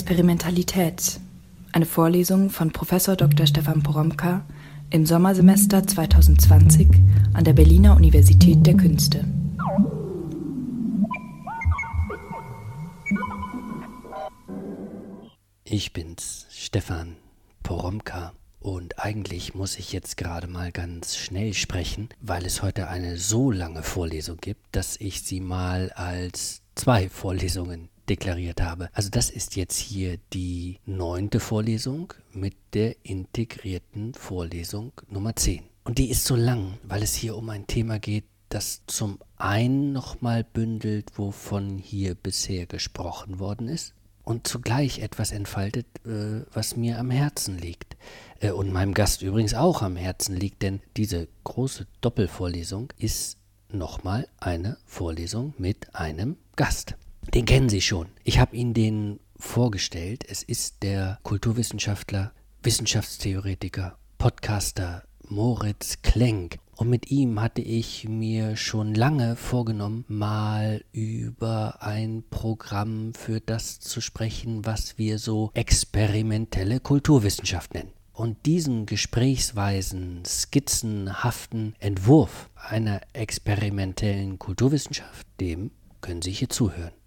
Experimentalität. Eine Vorlesung von Prof. Dr. Stefan Poromka im Sommersemester 2020 an der Berliner Universität der Künste. Ich bin's, Stefan Poromka. Und eigentlich muss ich jetzt gerade mal ganz schnell sprechen, weil es heute eine so lange Vorlesung gibt, dass ich sie mal als zwei Vorlesungen deklariert habe. Also das ist jetzt hier die neunte Vorlesung mit der integrierten Vorlesung Nummer 10. Und die ist so lang, weil es hier um ein Thema geht, das zum einen nochmal bündelt, wovon hier bisher gesprochen worden ist, und zugleich etwas entfaltet, äh, was mir am Herzen liegt. Äh, und meinem Gast übrigens auch am Herzen liegt, denn diese große Doppelvorlesung ist nochmal eine Vorlesung mit einem Gast. Den kennen Sie schon. Ich habe Ihnen den vorgestellt. Es ist der Kulturwissenschaftler, Wissenschaftstheoretiker, Podcaster Moritz Klenk. Und mit ihm hatte ich mir schon lange vorgenommen, mal über ein Programm für das zu sprechen, was wir so experimentelle Kulturwissenschaft nennen. Und diesen gesprächsweisen, skizzenhaften Entwurf einer experimentellen Kulturwissenschaft, dem können Sie hier zuhören.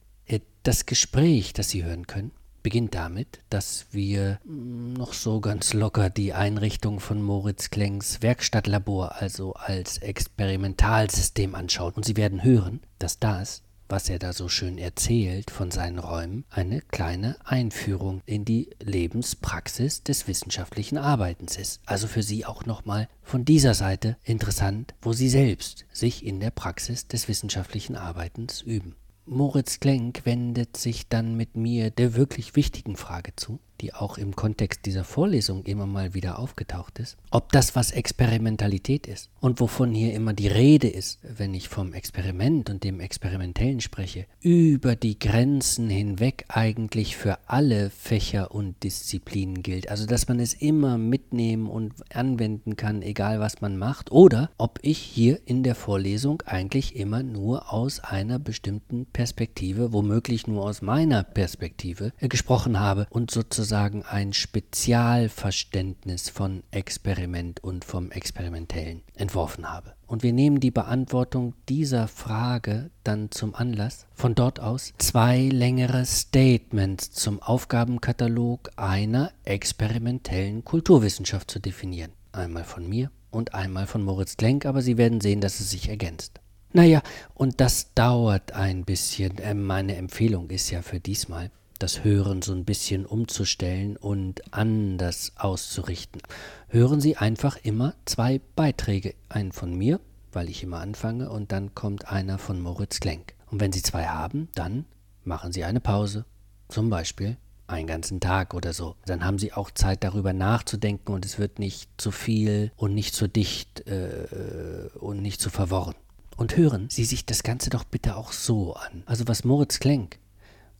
Das Gespräch, das Sie hören können, beginnt damit, dass wir mm, noch so ganz locker die Einrichtung von Moritz Klengs Werkstattlabor, also als Experimentalsystem anschauen. Und Sie werden hören, dass das, was er da so schön erzählt von seinen Räumen, eine kleine Einführung in die Lebenspraxis des wissenschaftlichen Arbeitens ist. Also für Sie auch nochmal von dieser Seite interessant, wo Sie selbst sich in der Praxis des wissenschaftlichen Arbeitens üben. Moritz Klenk wendet sich dann mit mir der wirklich wichtigen Frage zu die auch im Kontext dieser Vorlesung immer mal wieder aufgetaucht ist, ob das, was Experimentalität ist und wovon hier immer die Rede ist, wenn ich vom Experiment und dem Experimentellen spreche, über die Grenzen hinweg eigentlich für alle Fächer und Disziplinen gilt. Also, dass man es immer mitnehmen und anwenden kann, egal was man macht, oder ob ich hier in der Vorlesung eigentlich immer nur aus einer bestimmten Perspektive, womöglich nur aus meiner Perspektive, äh, gesprochen habe und sozusagen sozusagen ein Spezialverständnis von Experiment und vom Experimentellen entworfen habe. Und wir nehmen die Beantwortung dieser Frage dann zum Anlass, von dort aus zwei längere Statements zum Aufgabenkatalog einer experimentellen Kulturwissenschaft zu definieren. Einmal von mir und einmal von Moritz Klenk, aber Sie werden sehen, dass es sich ergänzt. Naja, und das dauert ein bisschen. Äh, meine Empfehlung ist ja für diesmal, das Hören so ein bisschen umzustellen und anders auszurichten. Hören Sie einfach immer zwei Beiträge, einen von mir, weil ich immer anfange, und dann kommt einer von Moritz Klenk. Und wenn Sie zwei haben, dann machen Sie eine Pause, zum Beispiel einen ganzen Tag oder so. Dann haben Sie auch Zeit darüber nachzudenken und es wird nicht zu viel und nicht zu dicht äh, und nicht zu verworren. Und hören Sie sich das Ganze doch bitte auch so an. Also was Moritz Klenk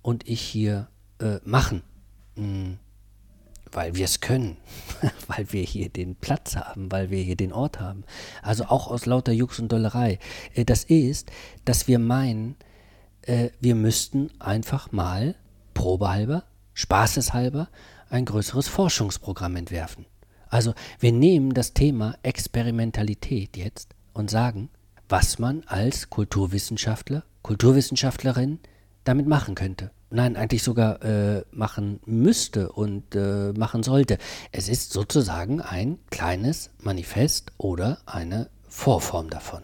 und ich hier äh, machen. Mhm. Weil wir es können, weil wir hier den Platz haben, weil wir hier den Ort haben. Also auch aus lauter Jux und Dollerei. Äh, das ist, dass wir meinen, äh, wir müssten einfach mal, probehalber, spaßeshalber, ein größeres Forschungsprogramm entwerfen. Also wir nehmen das Thema Experimentalität jetzt und sagen, was man als Kulturwissenschaftler, Kulturwissenschaftlerin damit machen könnte. Nein, eigentlich sogar äh, machen müsste und äh, machen sollte. Es ist sozusagen ein kleines Manifest oder eine Vorform davon.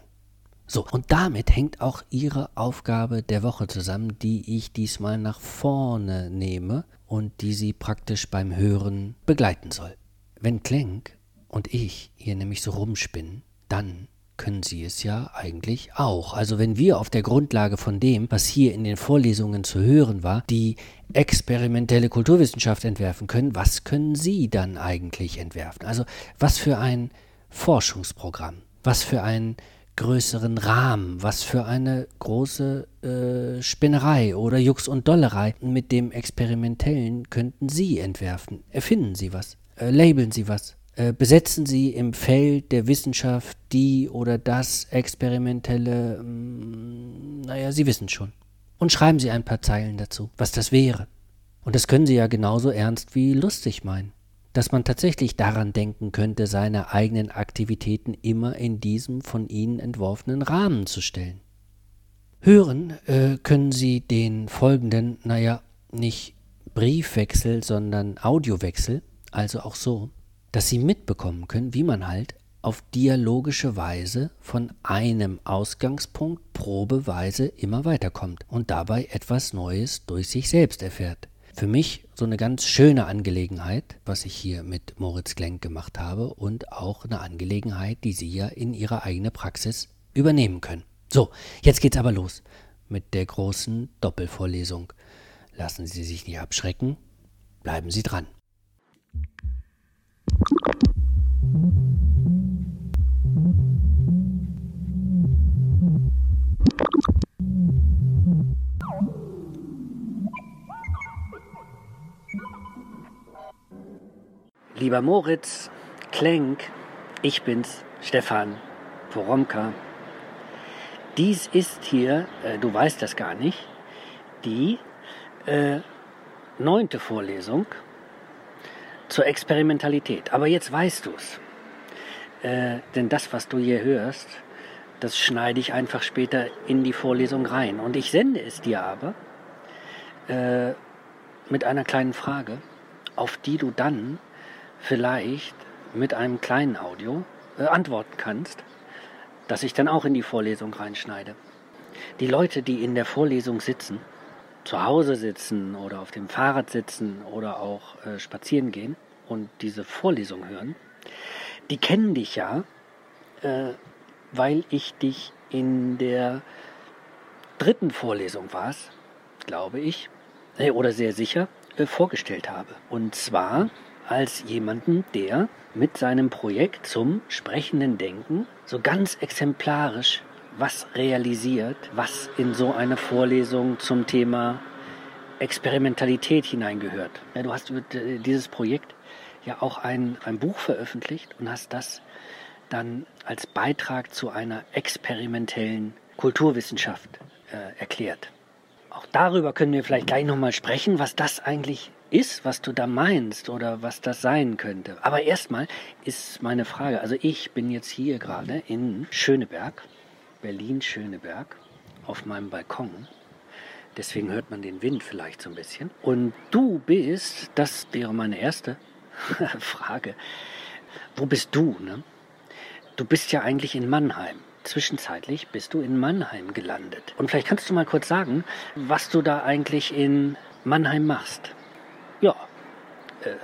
So, und damit hängt auch Ihre Aufgabe der Woche zusammen, die ich diesmal nach vorne nehme und die Sie praktisch beim Hören begleiten soll. Wenn Klenk und ich hier nämlich so rumspinnen, dann können Sie es ja eigentlich auch. Also wenn wir auf der Grundlage von dem, was hier in den Vorlesungen zu hören war, die experimentelle Kulturwissenschaft entwerfen können, was können Sie dann eigentlich entwerfen? Also was für ein Forschungsprogramm, was für einen größeren Rahmen, was für eine große äh, Spinnerei oder Jux und Dollerei mit dem Experimentellen könnten Sie entwerfen. Erfinden Sie was, äh, labeln Sie was, äh, besetzen Sie im Feld der Wissenschaft die oder das experimentelle, mm, naja, Sie wissen schon. Und schreiben Sie ein paar Zeilen dazu, was das wäre. Und das können Sie ja genauso ernst wie lustig meinen. Dass man tatsächlich daran denken könnte, seine eigenen Aktivitäten immer in diesem von Ihnen entworfenen Rahmen zu stellen. Hören äh, können Sie den folgenden, naja, nicht Briefwechsel, sondern Audiowechsel, also auch so, dass Sie mitbekommen können, wie man halt auf dialogische Weise von einem Ausgangspunkt probeweise immer weiterkommt und dabei etwas Neues durch sich selbst erfährt. Für mich so eine ganz schöne Angelegenheit, was ich hier mit Moritz Klenk gemacht habe und auch eine Angelegenheit, die Sie ja in Ihre eigene Praxis übernehmen können. So, jetzt geht's aber los mit der großen Doppelvorlesung. Lassen Sie sich nicht abschrecken, bleiben Sie dran. Lieber Moritz, Klenk, ich bin's, Stefan Poromka. Dies ist hier, äh, du weißt das gar nicht, die äh, neunte Vorlesung zur Experimentalität. Aber jetzt weißt du's. Äh, denn das, was du hier hörst, das schneide ich einfach später in die Vorlesung rein. Und ich sende es dir aber äh, mit einer kleinen Frage, auf die du dann vielleicht mit einem kleinen Audio äh, antworten kannst, das ich dann auch in die Vorlesung reinschneide. Die Leute, die in der Vorlesung sitzen, zu Hause sitzen oder auf dem Fahrrad sitzen oder auch äh, spazieren gehen und diese Vorlesung hören, die kennen dich ja, äh, weil ich dich in der dritten Vorlesung war glaube ich, äh, oder sehr sicher, äh, vorgestellt habe. Und zwar als jemanden, der mit seinem Projekt zum sprechenden Denken so ganz exemplarisch was realisiert, was in so eine Vorlesung zum Thema Experimentalität hineingehört. Ja, du hast über dieses Projekt ja auch ein, ein Buch veröffentlicht und hast das dann als Beitrag zu einer experimentellen Kulturwissenschaft äh, erklärt. Auch darüber können wir vielleicht gleich nochmal sprechen, was das eigentlich ist, was du da meinst oder was das sein könnte. Aber erstmal ist meine Frage, also ich bin jetzt hier gerade in Schöneberg, Berlin-Schöneberg, auf meinem Balkon. Deswegen hört man den Wind vielleicht so ein bisschen. Und du bist, das wäre meine erste Frage, wo bist du? Ne? Du bist ja eigentlich in Mannheim. Zwischenzeitlich bist du in Mannheim gelandet. Und vielleicht kannst du mal kurz sagen, was du da eigentlich in Mannheim machst. Ja, äh,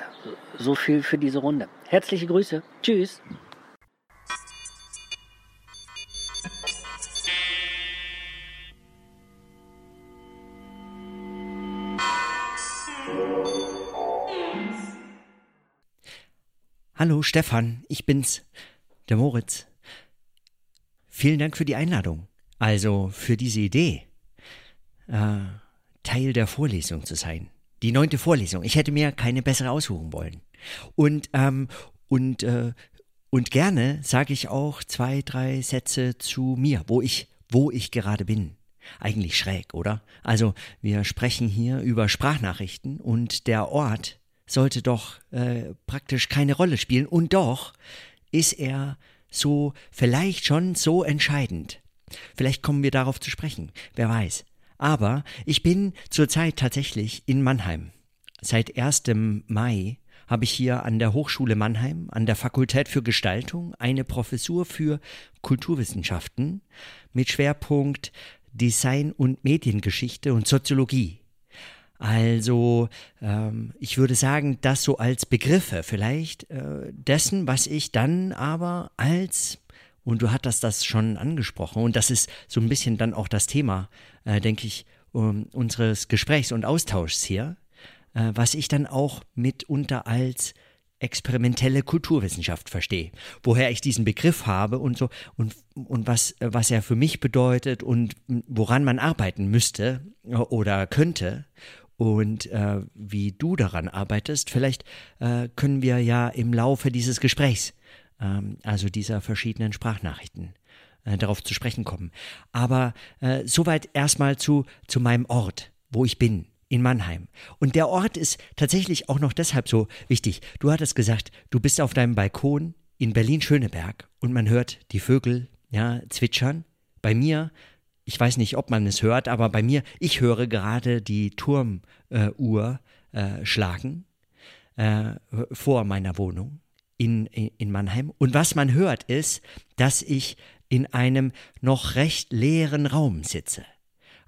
so viel für diese Runde. Herzliche Grüße. Tschüss. Hallo Stefan, ich bin's, der Moritz. Vielen Dank für die Einladung, also für diese Idee, äh, Teil der Vorlesung zu sein. Die neunte Vorlesung. Ich hätte mir keine bessere aussuchen wollen. Und, ähm, und, äh, und gerne sage ich auch zwei, drei Sätze zu mir, wo ich, wo ich gerade bin. Eigentlich schräg, oder? Also, wir sprechen hier über Sprachnachrichten und der Ort sollte doch äh, praktisch keine Rolle spielen. Und doch ist er so vielleicht schon so entscheidend. Vielleicht kommen wir darauf zu sprechen. Wer weiß. Aber ich bin zurzeit tatsächlich in Mannheim. Seit 1. Mai habe ich hier an der Hochschule Mannheim, an der Fakultät für Gestaltung, eine Professur für Kulturwissenschaften mit Schwerpunkt Design und Mediengeschichte und Soziologie. Also ähm, ich würde sagen, das so als Begriffe vielleicht äh, dessen, was ich dann aber als und du hattest das schon angesprochen. Und das ist so ein bisschen dann auch das Thema, äh, denke ich, um, unseres Gesprächs und Austauschs hier, äh, was ich dann auch mitunter als experimentelle Kulturwissenschaft verstehe. Woher ich diesen Begriff habe und so und, und was, was er für mich bedeutet und woran man arbeiten müsste äh, oder könnte und äh, wie du daran arbeitest. Vielleicht äh, können wir ja im Laufe dieses Gesprächs ähm, also dieser verschiedenen Sprachnachrichten, äh, darauf zu sprechen kommen. Aber äh, soweit erstmal zu, zu meinem Ort, wo ich bin, in Mannheim. Und der Ort ist tatsächlich auch noch deshalb so wichtig. Du hattest gesagt, du bist auf deinem Balkon in Berlin-Schöneberg und man hört die Vögel ja, zwitschern. Bei mir, ich weiß nicht, ob man es hört, aber bei mir, ich höre gerade die Turmuhr äh, schlagen äh, vor meiner Wohnung in, in Mannheim. Und was man hört, ist, dass ich in einem noch recht leeren Raum sitze.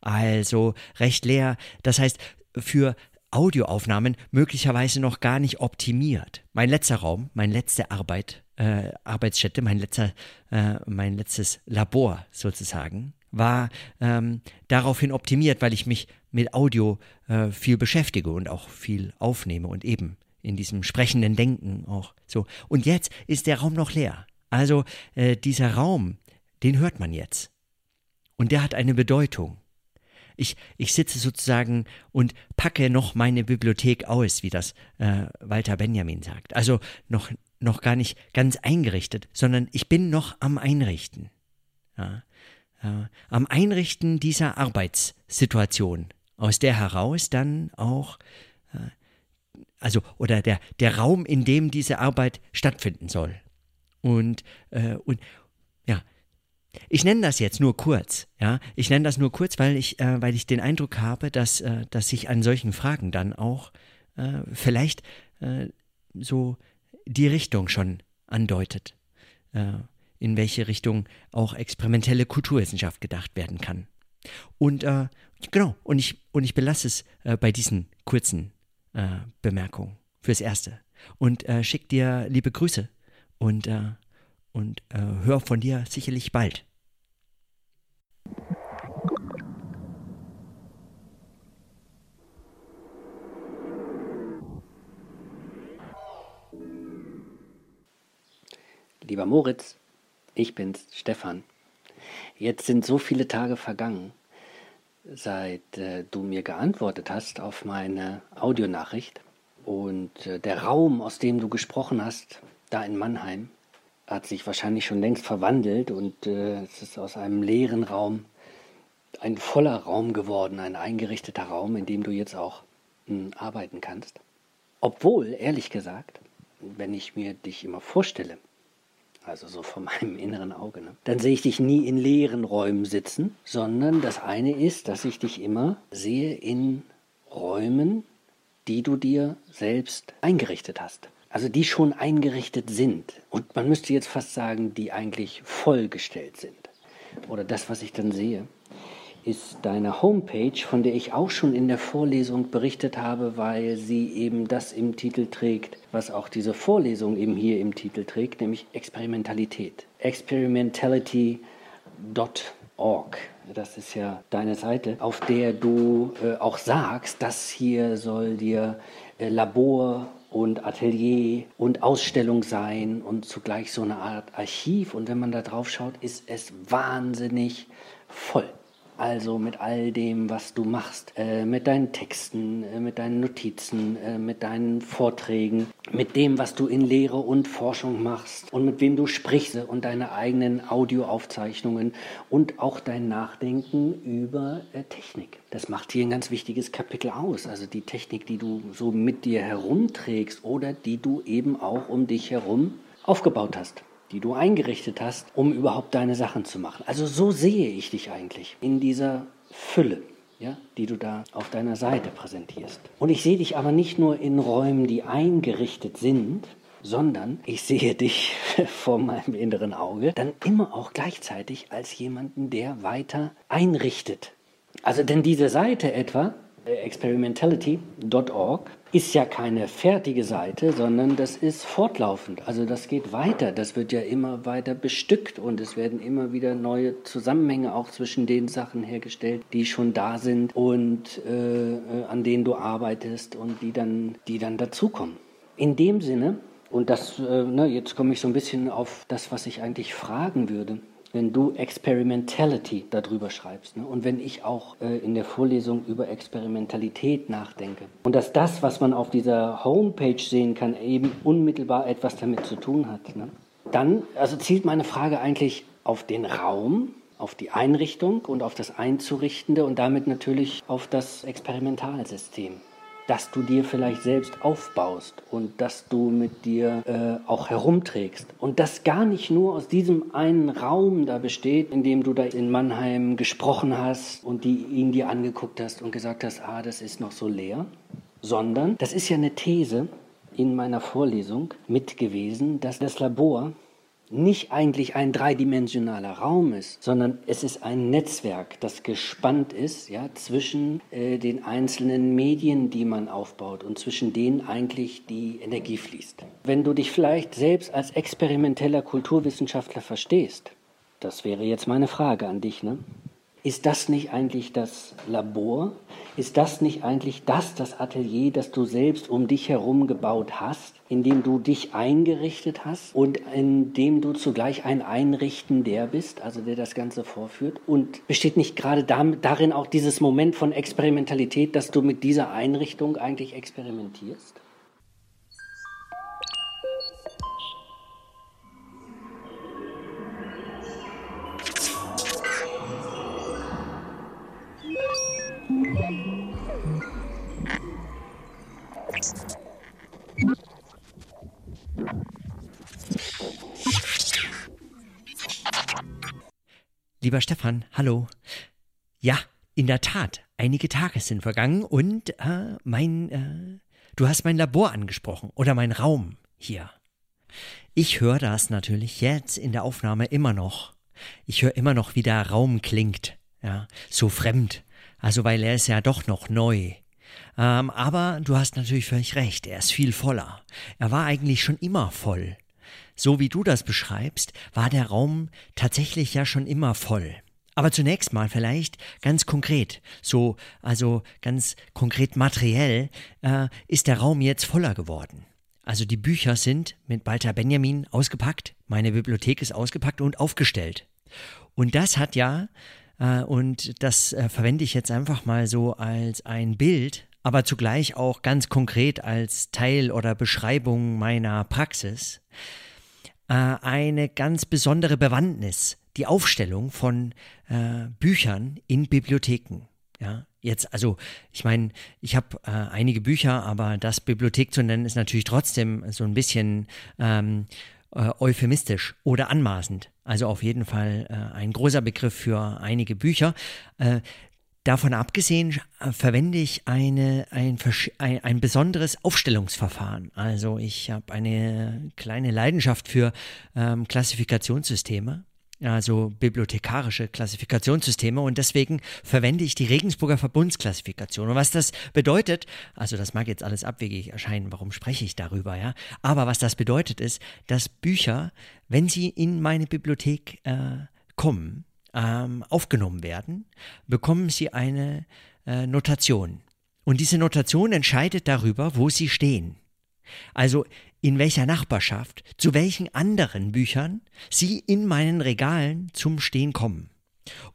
Also recht leer, das heißt für Audioaufnahmen möglicherweise noch gar nicht optimiert. Mein letzter Raum, meine letzte Arbeit, äh, Arbeitsstätte, mein, letzter, äh, mein letztes Labor sozusagen, war ähm, daraufhin optimiert, weil ich mich mit Audio äh, viel beschäftige und auch viel aufnehme und eben in diesem sprechenden Denken auch so. Und jetzt ist der Raum noch leer. Also äh, dieser Raum, den hört man jetzt. Und der hat eine Bedeutung. Ich, ich sitze sozusagen und packe noch meine Bibliothek aus, wie das äh, Walter Benjamin sagt. Also noch, noch gar nicht ganz eingerichtet, sondern ich bin noch am Einrichten. Ja, äh, am Einrichten dieser Arbeitssituation, aus der heraus dann auch äh, also oder der, der Raum, in dem diese Arbeit stattfinden soll. Und, äh, und ja, ich nenne das jetzt nur kurz, ja. Ich nenne das nur kurz, weil ich, äh, weil ich den Eindruck habe, dass, äh, dass sich an solchen Fragen dann auch äh, vielleicht so die Richtung schon andeutet, in welche Richtung auch experimentelle Kulturwissenschaft gedacht werden kann. Und äh, genau, und ich, und ich belasse es äh, bei diesen kurzen äh, Bemerkung fürs Erste. Und äh, schick dir liebe Grüße und, äh, und äh, hör von dir sicherlich bald. Lieber Moritz, ich bin's, Stefan. Jetzt sind so viele Tage vergangen seit äh, du mir geantwortet hast auf meine Audionachricht. Und äh, der Raum, aus dem du gesprochen hast, da in Mannheim, hat sich wahrscheinlich schon längst verwandelt und äh, es ist aus einem leeren Raum ein voller Raum geworden, ein eingerichteter Raum, in dem du jetzt auch mh, hm, arbeiten kannst. Obwohl, ehrlich gesagt, wenn ich mir dich immer vorstelle, also so vor meinem inneren Auge, ne? dann sehe ich dich nie in leeren Räumen sitzen, sondern das eine ist, dass ich dich immer sehe in Räumen, die du dir selbst eingerichtet hast. Also die schon eingerichtet sind. Und man müsste jetzt fast sagen, die eigentlich vollgestellt sind. Oder das, was ich dann sehe ist deine Homepage, von der ich auch schon in der Vorlesung berichtet habe, weil sie eben das im Titel trägt, was auch diese Vorlesung eben hier im Titel trägt, nämlich Experimentalität. Experimentality.org. Das ist ja deine Seite, auf der du äh, auch sagst, das hier soll dir äh, Labor und Atelier und Ausstellung sein und zugleich so eine Art Archiv. Und wenn man da drauf schaut, ist es wahnsinnig voll. Also mit all dem, was du machst, äh, mit deinen Texten, äh, mit deinen Notizen, äh, mit deinen Vorträgen, mit dem, was du in Lehre und Forschung machst und mit wem du sprichst und deine eigenen Audioaufzeichnungen und auch dein Nachdenken über äh, Technik. Das macht hier ein ganz wichtiges Kapitel aus. Also die Technik, die du so mit dir herumträgst oder die du eben auch um dich herum aufgebaut hast die du eingerichtet hast, um überhaupt deine Sachen zu machen. Also so sehe ich dich eigentlich in dieser Fülle, ja, die du da auf deiner Seite präsentierst. Und ich sehe dich aber nicht nur in Räumen, die eingerichtet sind, sondern ich sehe dich vor meinem inneren Auge dann immer auch gleichzeitig als jemanden, der weiter einrichtet. Also denn diese Seite etwa, experimentality.org, ist ja keine fertige Seite, sondern das ist fortlaufend. Also das geht weiter. Das wird ja immer weiter bestückt und es werden immer wieder neue Zusammenhänge auch zwischen den Sachen hergestellt, die schon da sind und äh, an denen du arbeitest und die dann, die dann dazukommen. In dem Sinne, und das, äh, ne, jetzt komme ich so ein bisschen auf das, was ich eigentlich fragen würde wenn du Experimentality darüber schreibst. Ne? Und wenn ich auch äh, in der Vorlesung über Experimentalität nachdenke. Und dass das, was man auf dieser Homepage sehen kann, eben unmittelbar etwas damit zu tun hat. Ne? Dann, also zielt meine Frage eigentlich auf den Raum auf die Einrichtung und auf das Einzurichtende und damit natürlich auf das Experimentalsystem das du dir vielleicht selbst aufbaust und das du mit dir äh, auch herumträgst. Und das gar nicht nur aus diesem einen Raum da besteht, in dem du da in Mannheim gesprochen hast und die, ihn dir angeguckt hast und gesagt hast, ah, das ist noch so leer, sondern das ist ja eine These in meiner Vorlesung mit gewesen, dass das Labor nicht eigentlich ein dreidimensionaler Raum ist, sondern es ist ein Netzwerk, das gespannt ist ja, zwischen äh, den einzelnen Medien, die man aufbaut und zwischen denen eigentlich die Energie fließt. Wenn du dich vielleicht selbst als experimenteller Kulturwissenschaftler verstehst, das wäre jetzt meine Frage an dich, ne? Ist das nicht eigentlich das Labor? Ist das nicht eigentlich das, das Atelier, das du selbst um dich herum gebaut hast, in dem du dich eingerichtet hast und in dem du zugleich ein Einrichten der bist, also der das Ganze vorführt? Und besteht nicht gerade darin auch dieses Moment von Experimentalität, dass du mit dieser Einrichtung eigentlich experimentierst? Lieber Stefan, hallo. Ja, in der Tat, einige Tage sind vergangen und äh, mein, äh, du hast mein Labor angesprochen oder mein Raum hier. Ich höre das natürlich jetzt in der Aufnahme immer noch. Ich höre immer noch, wie der Raum klingt, ja, so fremd. Also weil er ist ja doch noch neu. Ähm, aber du hast natürlich völlig recht, er ist viel voller. Er war eigentlich schon immer voll so wie du das beschreibst, war der Raum tatsächlich ja schon immer voll. Aber zunächst mal vielleicht ganz konkret, so, also ganz konkret materiell, äh, ist der Raum jetzt voller geworden. Also die Bücher sind mit Walter Benjamin ausgepackt, meine Bibliothek ist ausgepackt und aufgestellt. Und das hat ja, äh, und das äh, verwende ich jetzt einfach mal so als ein Bild, aber zugleich auch ganz konkret als Teil oder Beschreibung meiner Praxis, äh, eine ganz besondere Bewandtnis, die Aufstellung von äh, Büchern in Bibliotheken. Ja, jetzt, also ich meine, ich habe äh, einige Bücher, aber das Bibliothek zu nennen ist natürlich trotzdem so ein bisschen ähm, äh, euphemistisch oder anmaßend. Also auf jeden Fall äh, ein großer Begriff für einige Bücher. Davon abgesehen äh, verwende ich eine, ein, ein, ein besonderes Aufstellungsverfahren. Also ich habe eine kleine Leidenschaft für ähm, Klassifikationssysteme, also bibliothekarische Klassifikationssysteme und deswegen verwende ich die Regensburger Verbundsklassifikation. Und was das bedeutet, also das mag jetzt alles abwegig erscheinen, warum spreche ich darüber, ja? Aber was das bedeutet ist, dass Bücher, wenn sie in meine Bibliothek äh, kommen, ähm, aufgenommen werden, bekommen sie eine äh, Notation. Und diese Notation entscheidet darüber, wo sie stehen. Also in welcher Nachbarschaft, zu welchen anderen Büchern sie in meinen Regalen zum Stehen kommen.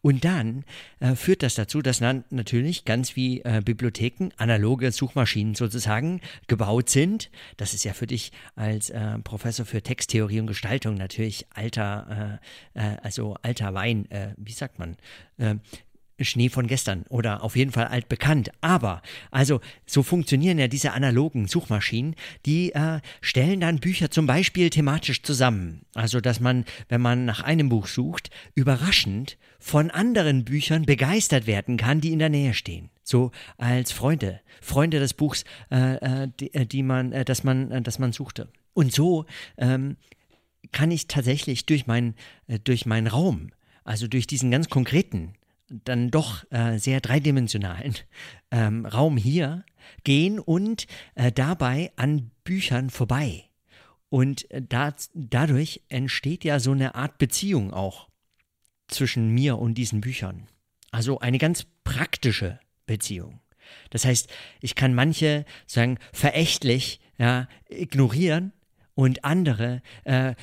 Und dann äh, führt das dazu, dass dann natürlich ganz wie äh, Bibliotheken analoge Suchmaschinen sozusagen gebaut sind. Das ist ja für dich als äh, Professor für Texttheorie und Gestaltung natürlich alter, äh, äh, also alter Wein, äh, wie sagt man, Schnee von gestern oder auf jeden Fall altbekannt. Aber, also, so funktionieren ja diese analogen Suchmaschinen, die äh, stellen dann Bücher zum Beispiel thematisch zusammen. Also, dass man, wenn man nach einem Buch sucht, überraschend von anderen Büchern begeistert werden kann, die in der Nähe stehen. So als Freunde, Freunde des Buchs, äh, äh die, äh, die, man, äh, das man, äh, das man suchte. Und so ähm, kann ich tatsächlich durch, mein, äh, durch meinen Raum, also durch diesen ganz konkreten dann doch äh, sehr dreidimensionalen ähm, Raum hier gehen und äh, dabei an Büchern vorbei. Und äh, da, dadurch entsteht ja so eine Art Beziehung auch zwischen mir und diesen Büchern. Also eine ganz praktische Beziehung. Das heißt, ich kann manche sagen verächtlich ja, ignorieren und andere äh, äh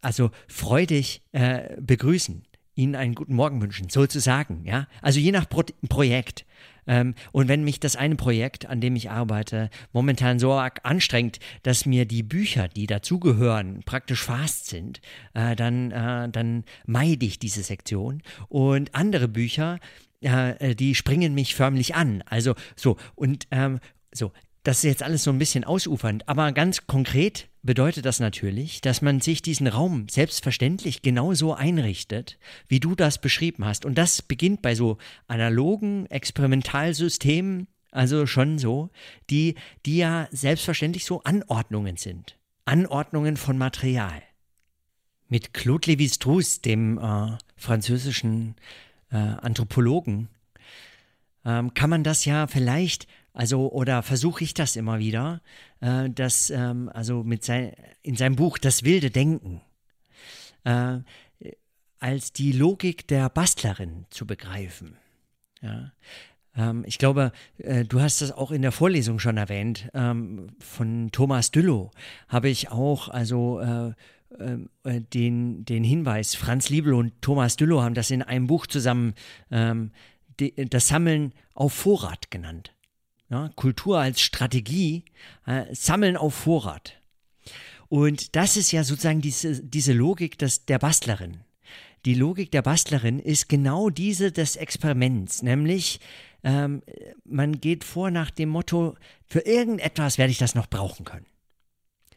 also freudig äh, begrüßen Ihnen einen guten Morgen wünschen, sozusagen, ja. Also je nach Pro Projekt. Ähm, und wenn mich das eine Projekt, an dem ich arbeite, momentan so anstrengt, dass mir die Bücher, die dazugehören, praktisch fast sind, äh, dann, äh, dann meide ich diese Sektion. Und andere Bücher, äh, die springen mich förmlich an. Also so, und ähm, so, das ist jetzt alles so ein bisschen ausufernd, aber ganz konkret bedeutet das natürlich, dass man sich diesen Raum selbstverständlich genauso einrichtet, wie du das beschrieben hast. Und das beginnt bei so analogen Experimentalsystemen, also schon so, die, die ja selbstverständlich so Anordnungen sind. Anordnungen von Material. Mit Claude Lévi-Strauss, dem äh, französischen äh, Anthropologen, ähm, kann man das ja vielleicht also, oder versuche ich das immer wieder, äh, dass, ähm, also mit sein, in seinem Buch Das wilde Denken, äh, als die Logik der Bastlerin zu begreifen. Ja. Ähm, ich glaube, äh, du hast das auch in der Vorlesung schon erwähnt. Ähm, von Thomas Düllow habe ich auch, also äh, äh, den, den Hinweis, Franz Liebel und Thomas Düllow haben das in einem Buch zusammen, ähm, das Sammeln auf Vorrat genannt. Ja, Kultur als Strategie, äh, Sammeln auf Vorrat. Und das ist ja sozusagen diese, diese Logik des, der Bastlerin. Die Logik der Bastlerin ist genau diese des Experiments, nämlich ähm, man geht vor nach dem Motto, für irgendetwas werde ich das noch brauchen können.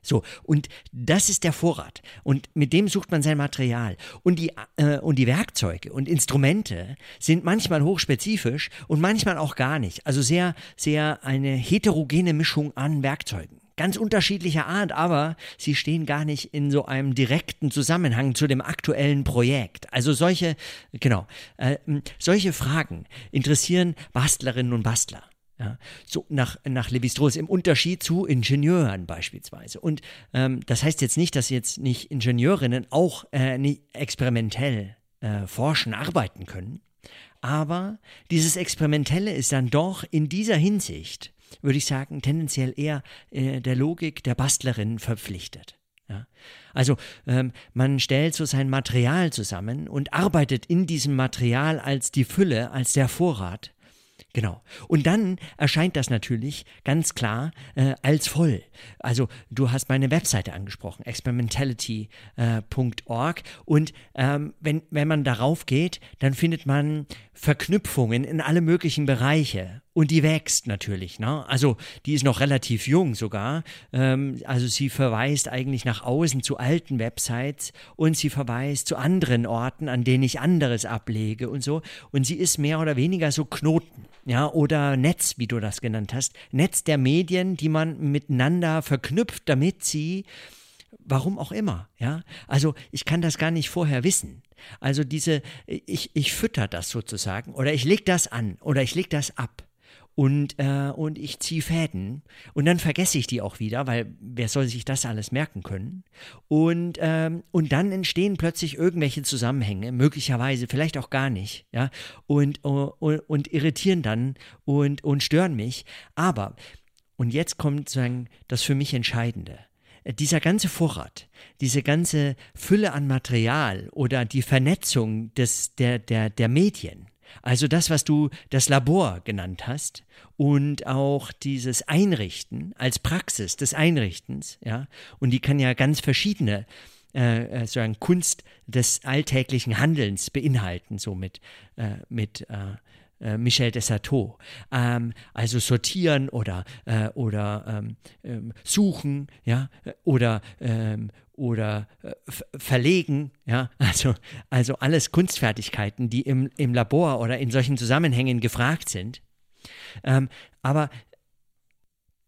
So, und das ist der Vorrat. Und mit dem sucht man sein Material. Und die, äh, und die Werkzeuge und Instrumente sind manchmal hochspezifisch und manchmal auch gar nicht. Also sehr, sehr eine heterogene Mischung an Werkzeugen ganz unterschiedlicher Art, aber sie stehen gar nicht in so einem direkten Zusammenhang zu dem aktuellen Projekt. Also solche, genau, äh, solche Fragen interessieren Bastlerinnen und Bastler. Ja, so nach, nach Levi-Strauss im Unterschied zu Ingenieuren beispielsweise. Und ähm, das heißt jetzt nicht, dass jetzt nicht Ingenieurinnen auch äh, nicht experimentell äh, forschen, arbeiten können. Aber dieses Experimentelle ist dann doch in dieser Hinsicht, würde ich sagen, tendenziell eher äh, der Logik der Bastlerin verpflichtet. Ja. Also ähm, man stellt so sein Material zusammen und arbeitet in diesem Material als die Fülle, als der Vorrat Genau. Und dann erscheint das natürlich ganz klar äh, als voll. Also du hast meine Webseite angesprochen, experimentality.org. Äh, und ähm, wenn, wenn man darauf geht, dann findet man Verknüpfungen in alle möglichen Bereiche. Und die wächst natürlich. Ne? Also die ist noch relativ jung sogar. Ähm, also sie verweist eigentlich nach außen zu alten Websites und sie verweist zu anderen Orten, an denen ich anderes ablege und so. Und sie ist mehr oder weniger so Knoten. Ja, oder Netz, wie du das genannt hast. Netz der Medien, die man miteinander verknüpft, damit sie warum auch immer, ja. Also ich kann das gar nicht vorher wissen. Also diese, ich, ich fütter das sozusagen oder ich leg das an oder ich leg das ab und, äh, und ich ziehe Fäden und dann vergesse ich die auch wieder, weil wer soll sich das alles merken können? Und, ähm, und dann entstehen plötzlich irgendwelche Zusammenhänge, möglicherweise, vielleicht auch gar nicht, ja, und, und, und irritieren dann und, und stören mich. Aber, und jetzt kommt sozusagen das für mich Entscheidende dieser ganze Vorrat, diese ganze Fülle an Material oder die Vernetzung des, der, der, der Medien, also das, was du das Labor genannt hast und auch dieses Einrichten als Praxis des Einrichtens, ja, und die kann ja ganz verschiedene äh, äh sagen Kunst des alltäglichen Handelns beinhalten, so mit, äh, mit äh, äh, Michel Desato. Ähm, also sortieren oder, äh, oder ähm, ähm, suchen, ja, oder, ähm, oder äh, verlegen, ja, also, also alles Kunstfertigkeiten, die im, im Labor oder in solchen Zusammenhängen gefragt sind. Ähm, aber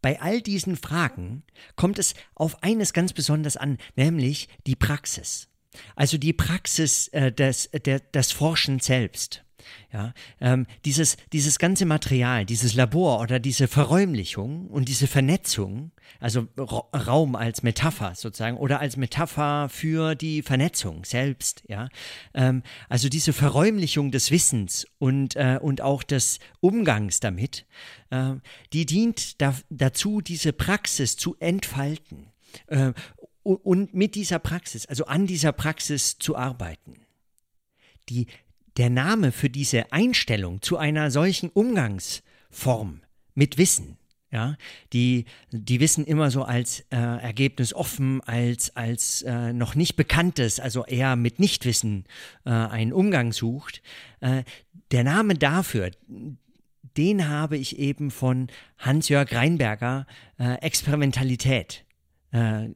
bei all diesen Fragen kommt es auf eines ganz besonders an, nämlich die Praxis. Also die Praxis äh, des, der, des Forschens selbst. Ja, ähm, dieses, dieses ganze Material, dieses Labor oder diese Verräumlichung und diese Vernetzung, also Raum als Metapher sozusagen oder als Metapher für die Vernetzung selbst, ja, ähm, also diese Verräumlichung des Wissens und, äh, und auch des Umgangs damit, äh, die dient da, dazu, diese Praxis zu entfalten äh, und mit dieser Praxis, also an dieser Praxis zu arbeiten die, der Name für diese Einstellung zu einer solchen Umgangsform mit Wissen, ja, die, die Wissen immer so als äh, Ergebnis offen, als, als äh, noch nicht Bekanntes, also eher mit Nichtwissen äh, einen Umgang sucht. Äh, der Name dafür, den habe ich eben von Hans-Jörg Reinberger äh, Experimentalität äh,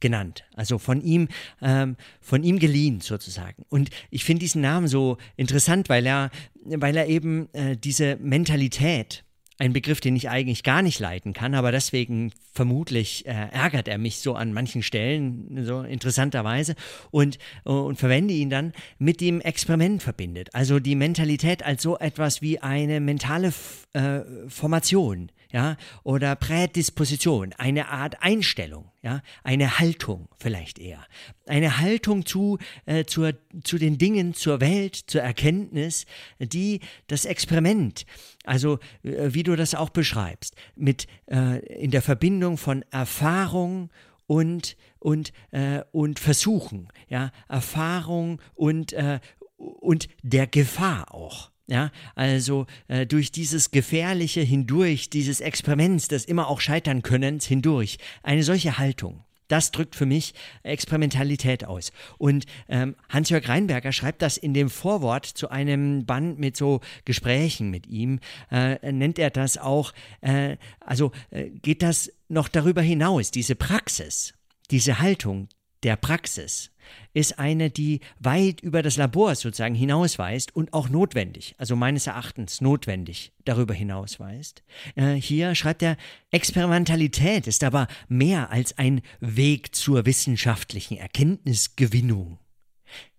genannt. Also von ihm, ähm, von ihm geliehen sozusagen. Und ich finde diesen Namen so interessant, weil er, weil er eben diese Mentalität ein Begriff, den ich eigentlich gar nicht leiten kann, aber deswegen vermutlich äh, ärgert er mich so an manchen Stellen, so interessanterweise, und, und verwende ihn dann mit dem Experiment verbindet. Also die Mentalität als so etwas wie eine mentale äh, Formation, ja, oder Prädisposition, eine Art Einstellung, ja, eine Haltung vielleicht eher. Eine Haltung zu, äh, zur, zu den Dingen, zur Welt, zur Erkenntnis, die das Experiment, also äh, wie du das auch beschreibst, mit äh, in der Verbindung von Erfahrung und und äh, und Versuchen, ja, Erfahrung und äh, und der Gefahr auch. Ja, also äh, durch dieses gefährliche hindurch, dieses Experiments des immer auch scheitern Könnens hindurch, eine solche Haltung. Das drückt für mich Experimentalität aus. Und ähm, Hans-Jörg Reinberger schreibt das in dem Vorwort zu einem Band mit so Gesprächen mit ihm, äh, nennt er das auch, äh, also äh, geht das noch darüber hinaus, diese Praxis, diese Haltung der Praxis ist eine, die weit über das Labor sozusagen hinausweist und auch notwendig, also meines Erachtens notwendig darüber hinausweist. Äh, hier schreibt er, Experimentalität ist aber mehr als ein Weg zur wissenschaftlichen Erkenntnisgewinnung.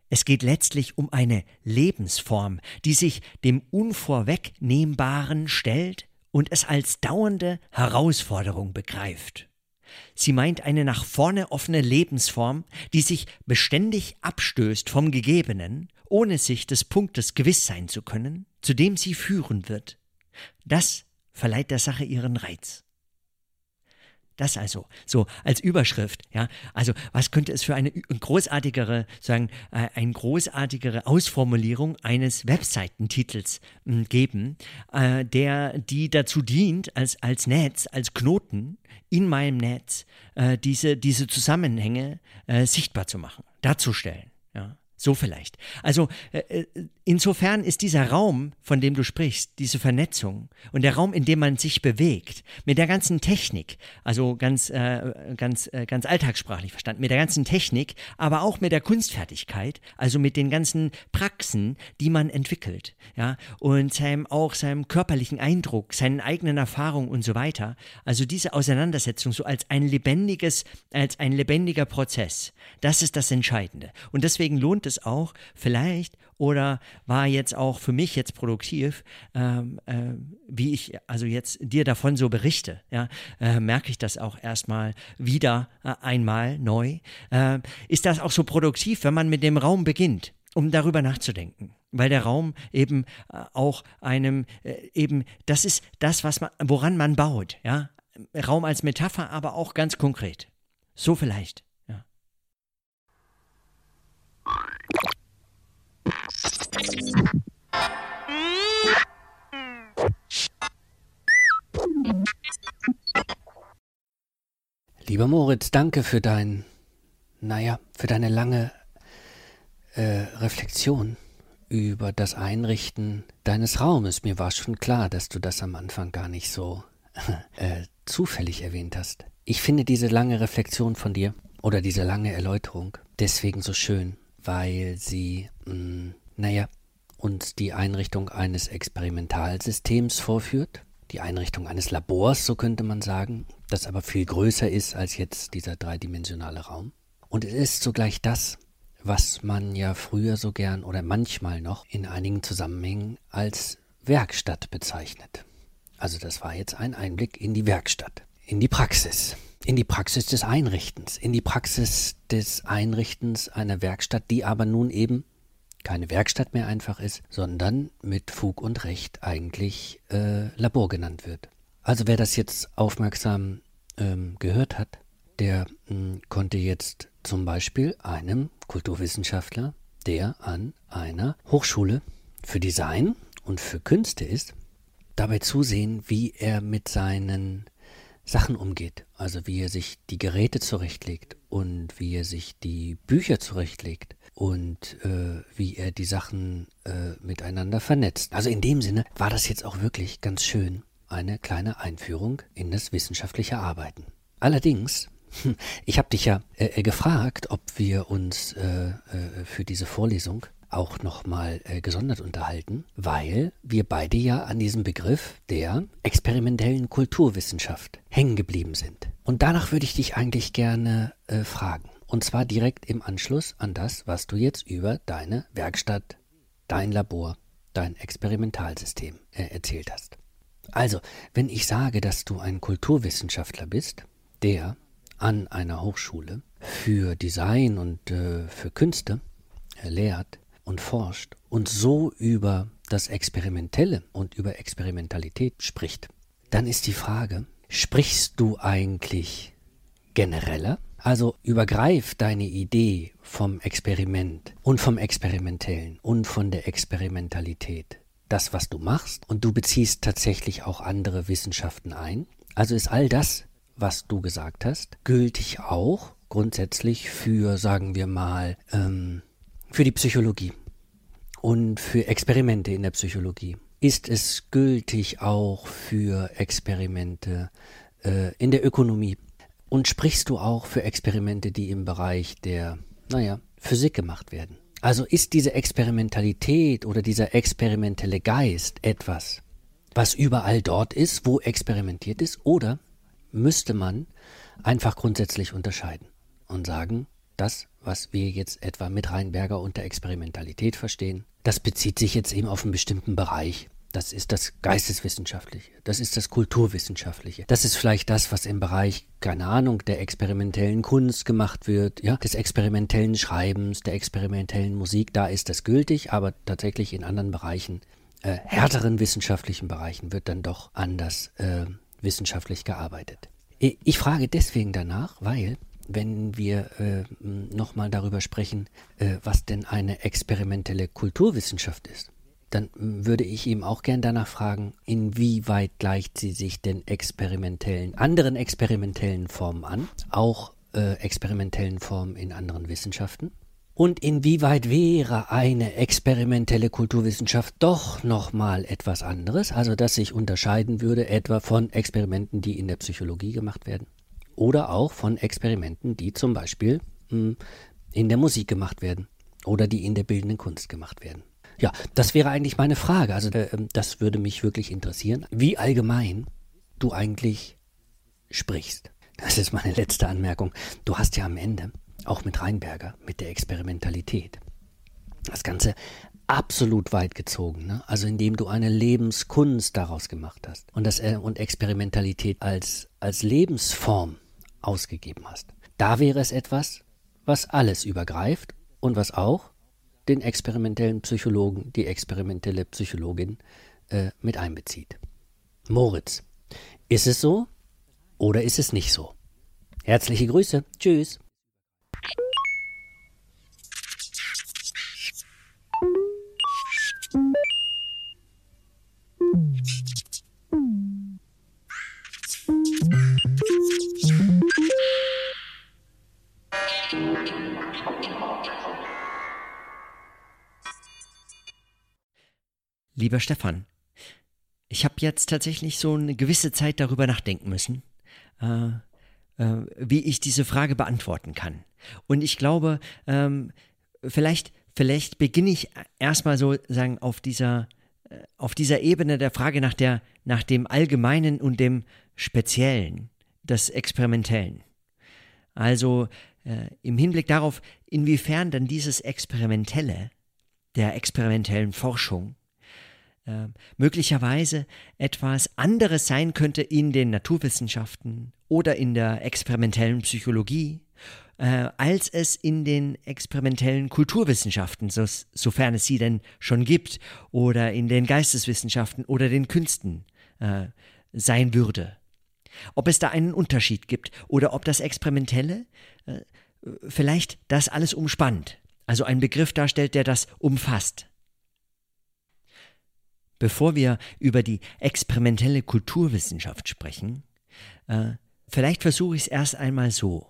Es geht letztlich um eine Lebensform, die sich dem Unvorwegnehmbaren stellt und es als dauernde Herausforderung begreift. Sie meint eine nach vorne offene Lebensform, die sich beständig abstößt vom Gegebenen, ohne sich des Punktes gewiss sein zu können, zu dem sie führen wird. Das verleiht der Sache ihren Reiz. Das also, so als Überschrift, ja. Also, was könnte es für eine großartigere, sagen, äh, eine großartigere Ausformulierung eines Webseitentitels äh, geben, äh, der, die dazu dient, als, als Netz, als Knoten in meinem Netz, äh, diese, diese Zusammenhänge äh, sichtbar zu machen, darzustellen. So vielleicht. Also äh, äh, insofern ist dieser Raum, von dem du sprichst, diese Vernetzung und der Raum, in dem man sich bewegt, mit der ganzen Technik, also ganz, äh, ganz, äh, ganz alltagssprachlich verstanden, mit der ganzen Technik, aber auch mit der Kunstfertigkeit, also mit den ganzen Praxen, die man entwickelt, ja, und seinem auch seinem körperlichen Eindruck, seinen eigenen Erfahrungen und so weiter. Also diese Auseinandersetzung so als ein lebendiges, als ein lebendiger Prozess, das ist das Entscheidende. Und deswegen lohnt es auch vielleicht oder war jetzt auch für mich jetzt produktiv, ähm, äh, wie ich also jetzt dir davon so berichte, ja, äh, merke ich das auch erstmal wieder äh, einmal neu. Äh, ist das auch so produktiv, wenn man mit dem Raum beginnt? um darüber nachzudenken, weil der Raum eben äh, auch einem äh, eben das ist das, was man woran man baut, ja, Raum als Metapher, aber auch ganz konkret. So vielleicht. Lieber Moritz, danke für dein, naja, für deine lange äh, Reflexion über das Einrichten deines Raumes. Mir war schon klar, dass du das am Anfang gar nicht so äh, zufällig erwähnt hast. Ich finde diese lange Reflexion von dir oder diese lange Erläuterung deswegen so schön, weil sie, mh, mm, naja, uns die Einrichtung eines Experimentalsystems vorführt, die Einrichtung eines Labors, so könnte man sagen, das aber viel größer ist als jetzt dieser dreidimensionale Raum. Und es ist zugleich das, was man ja früher so gern oder manchmal noch in einigen Zusammenhängen als Werkstatt bezeichnet. Also das war jetzt ein Einblick in die Werkstatt, in die Praxis in die Praxis des Einrichtens, in die Praxis des Einrichtens einer Werkstatt, die aber nun eben keine Werkstatt mehr einfach ist, sondern mit Fug und Recht eigentlich äh, Labor genannt wird. Also wer das jetzt aufmerksam ähm, gehört hat, der mh, hm, konnte jetzt zum Beispiel einem Kulturwissenschaftler der an einer Hochschule für Design und für Künste ist, dabei zusehen, wie er mit seinen Sachen umgeht. Also wie er sich die Geräte zurechtlegt und wie er sich die Bücher zurechtlegt und äh, wie er die Sachen äh, miteinander vernetzt. Also in dem Sinne war das jetzt auch wirklich ganz schön eine kleine Einführung in das wissenschaftliche Arbeiten. Allerdings ich habe dich ja äh, gefragt, ob wir uns äh, äh, für diese Vorlesung auch nochmal äh, gesondert unterhalten, weil wir beide ja an diesem Begriff der experimentellen Kulturwissenschaft hängen geblieben sind. Und danach würde ich dich eigentlich gerne äh, fragen. Und zwar direkt im Anschluss an das, was du jetzt über deine Werkstatt, dein Labor, dein Experimentalsystem äh, erzählt hast. Also, wenn ich sage, dass du ein Kulturwissenschaftler bist, der an einer Hochschule für Design und äh, für Künste lehrt, und forscht und so über das Experimentelle und über Experimentalität spricht, dann ist die Frage, sprichst du eigentlich genereller? Also übergreif deine Idee vom Experiment und vom Experimentellen und von der Experimentalität das, was du machst, und du beziehst tatsächlich auch andere Wissenschaften ein. Also ist all das, was du gesagt hast, gültig auch grundsätzlich für, sagen wir mal, ähm, für die Psychologie und für Experimente in der Psychologie. Ist es gültig auch für Experimente äh, in der Ökonomie? Und sprichst du auch für Experimente, die im Bereich der, naja, Physik gemacht werden? Also ist diese Experimentalität oder dieser experimentelle Geist etwas, was überall dort ist, wo experimentiert ist, oder müsste man einfach grundsätzlich unterscheiden und sagen, das, was wir jetzt etwa mit Reinberger unter Experimentalität verstehen, das bezieht sich jetzt eben auf einen bestimmten Bereich. Das ist das Geisteswissenschaftliche, das ist das Kulturwissenschaftliche. Das ist vielleicht das, was im Bereich, keine Ahnung, der experimentellen Kunst gemacht wird, ja, des experimentellen Schreibens, der experimentellen Musik, da ist das gültig, aber tatsächlich in anderen Bereichen, äh, härteren wissenschaftlichen Bereichen wird dann doch anders äh, wissenschaftlich gearbeitet. Ich frage deswegen danach, weil wenn wir äh, nochmal darüber sprechen, äh, was denn eine experimentelle Kulturwissenschaft ist, dann würde ich ihm auch gern danach fragen, inwieweit gleicht sie sich den experimentellen, anderen experimentellen Formen an, auch äh, experimentellen Formen in anderen Wissenschaften? Und inwieweit wäre eine experimentelle Kulturwissenschaft doch nochmal etwas anderes, also dass sich unterscheiden würde etwa von Experimenten, die in der Psychologie gemacht werden? Oder auch von Experimenten, die zum Beispiel mh, hm, in der Musik gemacht werden oder die in der bildenden Kunst gemacht werden. Ja, das wäre eigentlich meine Frage. Also äh, das würde mich wirklich interessieren, wie allgemein du eigentlich sprichst. Das ist meine letzte Anmerkung. Du hast ja am Ende, auch mit Reinberger, mit der Experimentalität, das Ganze absolut weit gezogen. Ne? Also indem du eine Lebenskunst daraus gemacht hast und, das, äh, und Experimentalität als, als Lebensform ausgegeben hast. Da wäre es etwas, was alles übergreift und was auch den experimentellen Psychologen, die experimentelle Psychologin äh, mit einbezieht. Moritz, ist es so oder ist es nicht so? Herzliche Grüße. Tschüss. Lieber Stefan, ich habe jetzt tatsächlich so eine gewisse Zeit darüber nachdenken müssen, äh, äh, wie ich diese Frage beantworten kann. Und ich glaube, ähm, vielleicht, vielleicht beginne ich erstmal so sagen auf dieser, äh, auf dieser Ebene der Frage nach, der, nach dem Allgemeinen und dem Speziellen, des Experimentellen. Also äh, im Hinblick darauf, inwiefern dann dieses Experimentelle der experimentellen Forschung äh, möglicherweise etwas anderes sein könnte in den Naturwissenschaften oder in der experimentellen Psychologie, äh, als es in den experimentellen Kulturwissenschaften, so, sofern es sie denn schon gibt, oder in den Geisteswissenschaften oder den Künsten äh, sein würde. Ob es da einen Unterschied gibt oder ob das Experimentelle äh, vielleicht das alles umspannt. Also ein Begriff darstellt, der das umfasst. Bevor wir über die experimentelle Kulturwissenschaft sprechen, äh, vielleicht versuche ich es erst einmal so.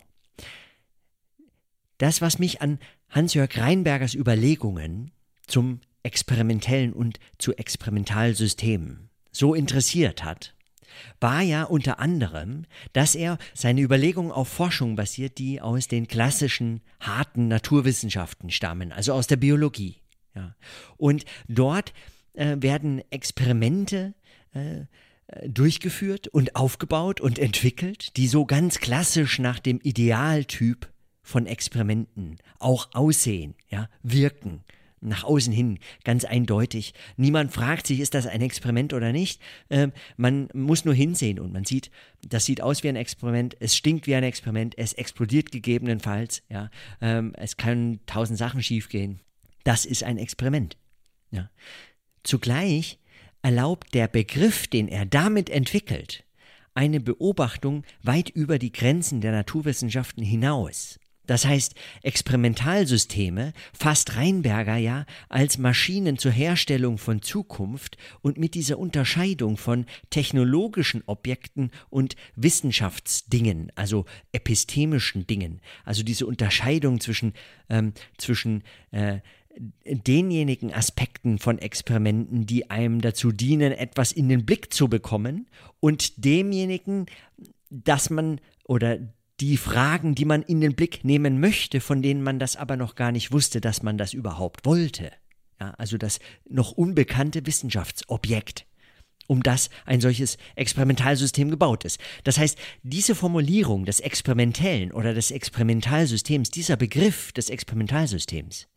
Das, was mich an Hans-Jörg Reinbergers Überlegungen zum experimentellen und zu Experimentalsystemen so interessiert hat, war ja unter anderem, dass er seine Überlegungen auf Forschung basiert, die aus den klassischen harten Naturwissenschaften stammen, also aus der Biologie. Ja. Und dort äh, werden Experimente äh, durchgeführt und aufgebaut und entwickelt, die so ganz klassisch nach dem Idealtyp von Experimenten auch aussehen, ja, wirken nach außen hin ganz eindeutig. Niemand fragt sich, ist das ein Experiment oder nicht. Ähm, man muss nur hinsehen und man sieht, das sieht aus wie ein Experiment, es stinkt wie ein Experiment, es explodiert gegebenenfalls, ja, ähm, es können tausend Sachen schiefgehen. Das ist ein Experiment. Ja. Zugleich erlaubt der Begriff, den er damit entwickelt, eine Beobachtung weit über die Grenzen der Naturwissenschaften hinaus. Das heißt, Experimentalsysteme fasst Reinberger ja als Maschinen zur Herstellung von Zukunft und mit dieser Unterscheidung von technologischen Objekten und Wissenschaftsdingen, also epistemischen Dingen, also diese Unterscheidung zwischen, ähm, zwischen äh, denjenigen Aspekten von Experimenten, die einem dazu dienen, etwas in den Blick zu bekommen, und demjenigen, dass man oder die Fragen, die man in den Blick nehmen möchte, von denen man das aber noch gar nicht wusste, dass man das überhaupt wollte. Ja, also das noch unbekannte Wissenschaftsobjekt, um das ein solches Experimentalsystem gebaut ist. Das heißt, diese Formulierung des Experimentellen oder des Experimentalsystems, dieser Begriff des Experimentalsystems,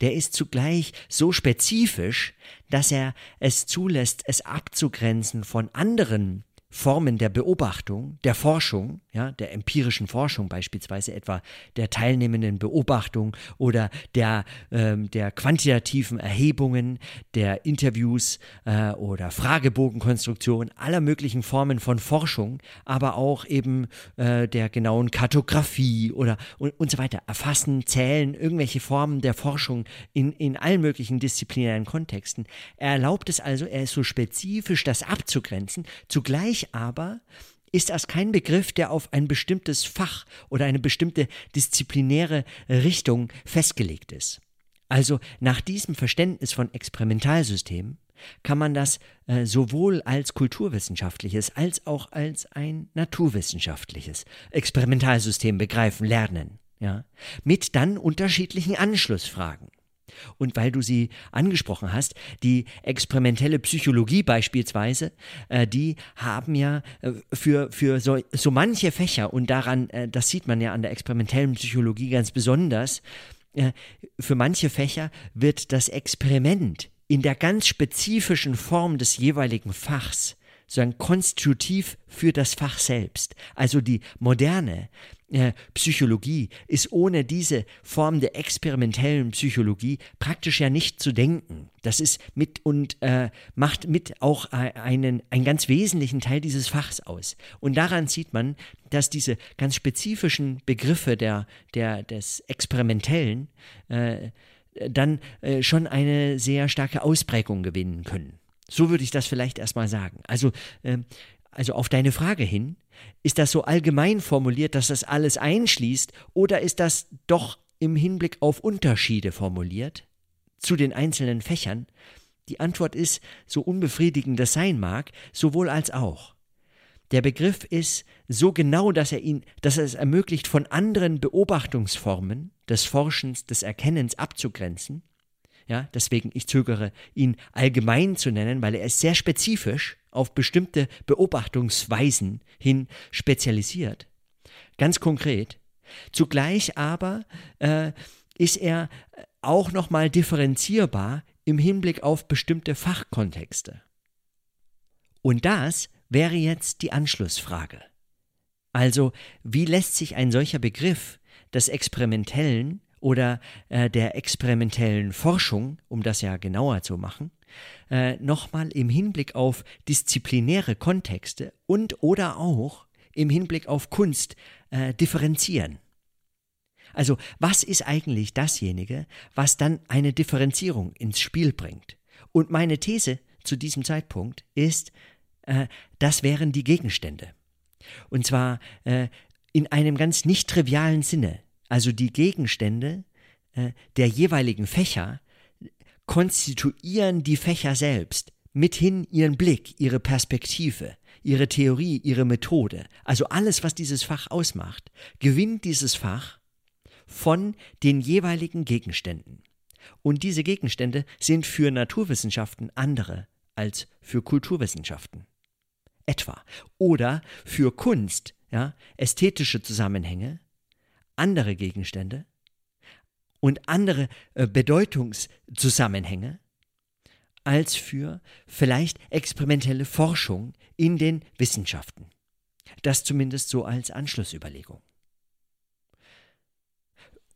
der ist zugleich so spezifisch, dass er es zulässt, es abzugrenzen von anderen Formen der Beobachtung, der Forschung, ja, der empirischen Forschung beispielsweise etwa der teilnehmenden Beobachtung oder der, ähm, der quantitativen Erhebungen, der Interviews äh, oder Fragebogenkonstruktion, aller möglichen Formen von Forschung, aber auch eben äh, der genauen Kartografie oder und, und so weiter. Erfassen, zählen, irgendwelche Formen der Forschung in, in allen möglichen disziplinären Kontexten. Er erlaubt es also, er ist so spezifisch, das abzugrenzen, zugleich aber ist das kein Begriff, der auf ein bestimmtes Fach oder eine bestimmte disziplinäre Richtung festgelegt ist. Also nach diesem Verständnis von Experimentalsystemen kann man das äh, sowohl als kulturwissenschaftliches als auch als ein naturwissenschaftliches Experimentalsystem begreifen lernen. Ja, mit dann unterschiedlichen Anschlussfragen. Und weil du sie angesprochen hast, die experimentelle Psychologie beispielsweise, äh, die haben ja äh, für, für so, so manche Fächer, und daran, äh, das sieht man ja an der experimentellen Psychologie ganz besonders, äh, für manche Fächer wird das Experiment in der ganz spezifischen Form des jeweiligen Fachs sondern konstitutiv für das Fach selbst. Also die moderne äh, Psychologie ist ohne diese Form der experimentellen Psychologie praktisch ja nicht zu denken. Das ist mit und äh, macht mit auch äh, einen, einen ganz wesentlichen Teil dieses Fachs aus. Und daran sieht man, dass diese ganz spezifischen Begriffe der, der, des Experimentellen äh, dann äh, schon eine sehr starke Ausprägung gewinnen können. So würde ich das vielleicht erstmal sagen. Also, äh, also auf deine Frage hin, ist das so allgemein formuliert, dass das alles einschließt, oder ist das doch im Hinblick auf Unterschiede formuliert zu den einzelnen Fächern? Die Antwort ist, so unbefriedigend das sein mag, sowohl als auch. Der Begriff ist so genau, dass er ihn, dass er es ermöglicht, von anderen Beobachtungsformen des Forschens, des Erkennens abzugrenzen. Ja, deswegen ich zögere, ihn allgemein zu nennen, weil er ist sehr spezifisch auf bestimmte Beobachtungsweisen hin spezialisiert. Ganz konkret. Zugleich aber äh, ist er auch nochmal differenzierbar im Hinblick auf bestimmte Fachkontexte. Und das wäre jetzt die Anschlussfrage. Also, wie lässt sich ein solcher Begriff des Experimentellen oder äh, der experimentellen Forschung, um das ja genauer zu machen, äh, nochmal im Hinblick auf disziplinäre Kontexte und oder auch im Hinblick auf Kunst äh, differenzieren. Also was ist eigentlich dasjenige, was dann eine Differenzierung ins Spiel bringt? Und meine These zu diesem Zeitpunkt ist, äh, das wären die Gegenstände. Und zwar äh, in einem ganz nicht trivialen Sinne. Also die Gegenstände äh, der jeweiligen Fächer konstituieren die Fächer selbst, mithin ihren Blick, ihre Perspektive, ihre Theorie, ihre Methode, also alles, was dieses Fach ausmacht, gewinnt dieses Fach von den jeweiligen Gegenständen. Und diese Gegenstände sind für Naturwissenschaften andere als für Kulturwissenschaften. Etwa. Oder für Kunst, ja, ästhetische Zusammenhänge, andere Gegenstände und andere äh, Bedeutungszusammenhänge als für vielleicht experimentelle Forschung in den Wissenschaften. Das zumindest so als Anschlussüberlegung.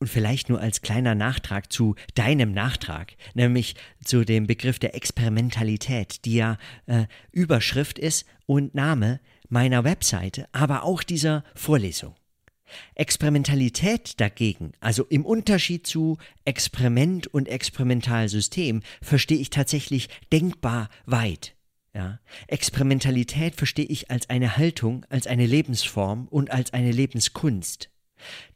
Und vielleicht nur als kleiner Nachtrag zu deinem Nachtrag, nämlich zu dem Begriff der Experimentalität, die ja äh, Überschrift ist und Name meiner Webseite, aber auch dieser Vorlesung. Experimentalität dagegen, also im Unterschied zu Experiment und Experimentalsystem, verstehe ich tatsächlich denkbar weit. Ja. Experimentalität verstehe ich als eine Haltung, als eine Lebensform und als eine Lebenskunst.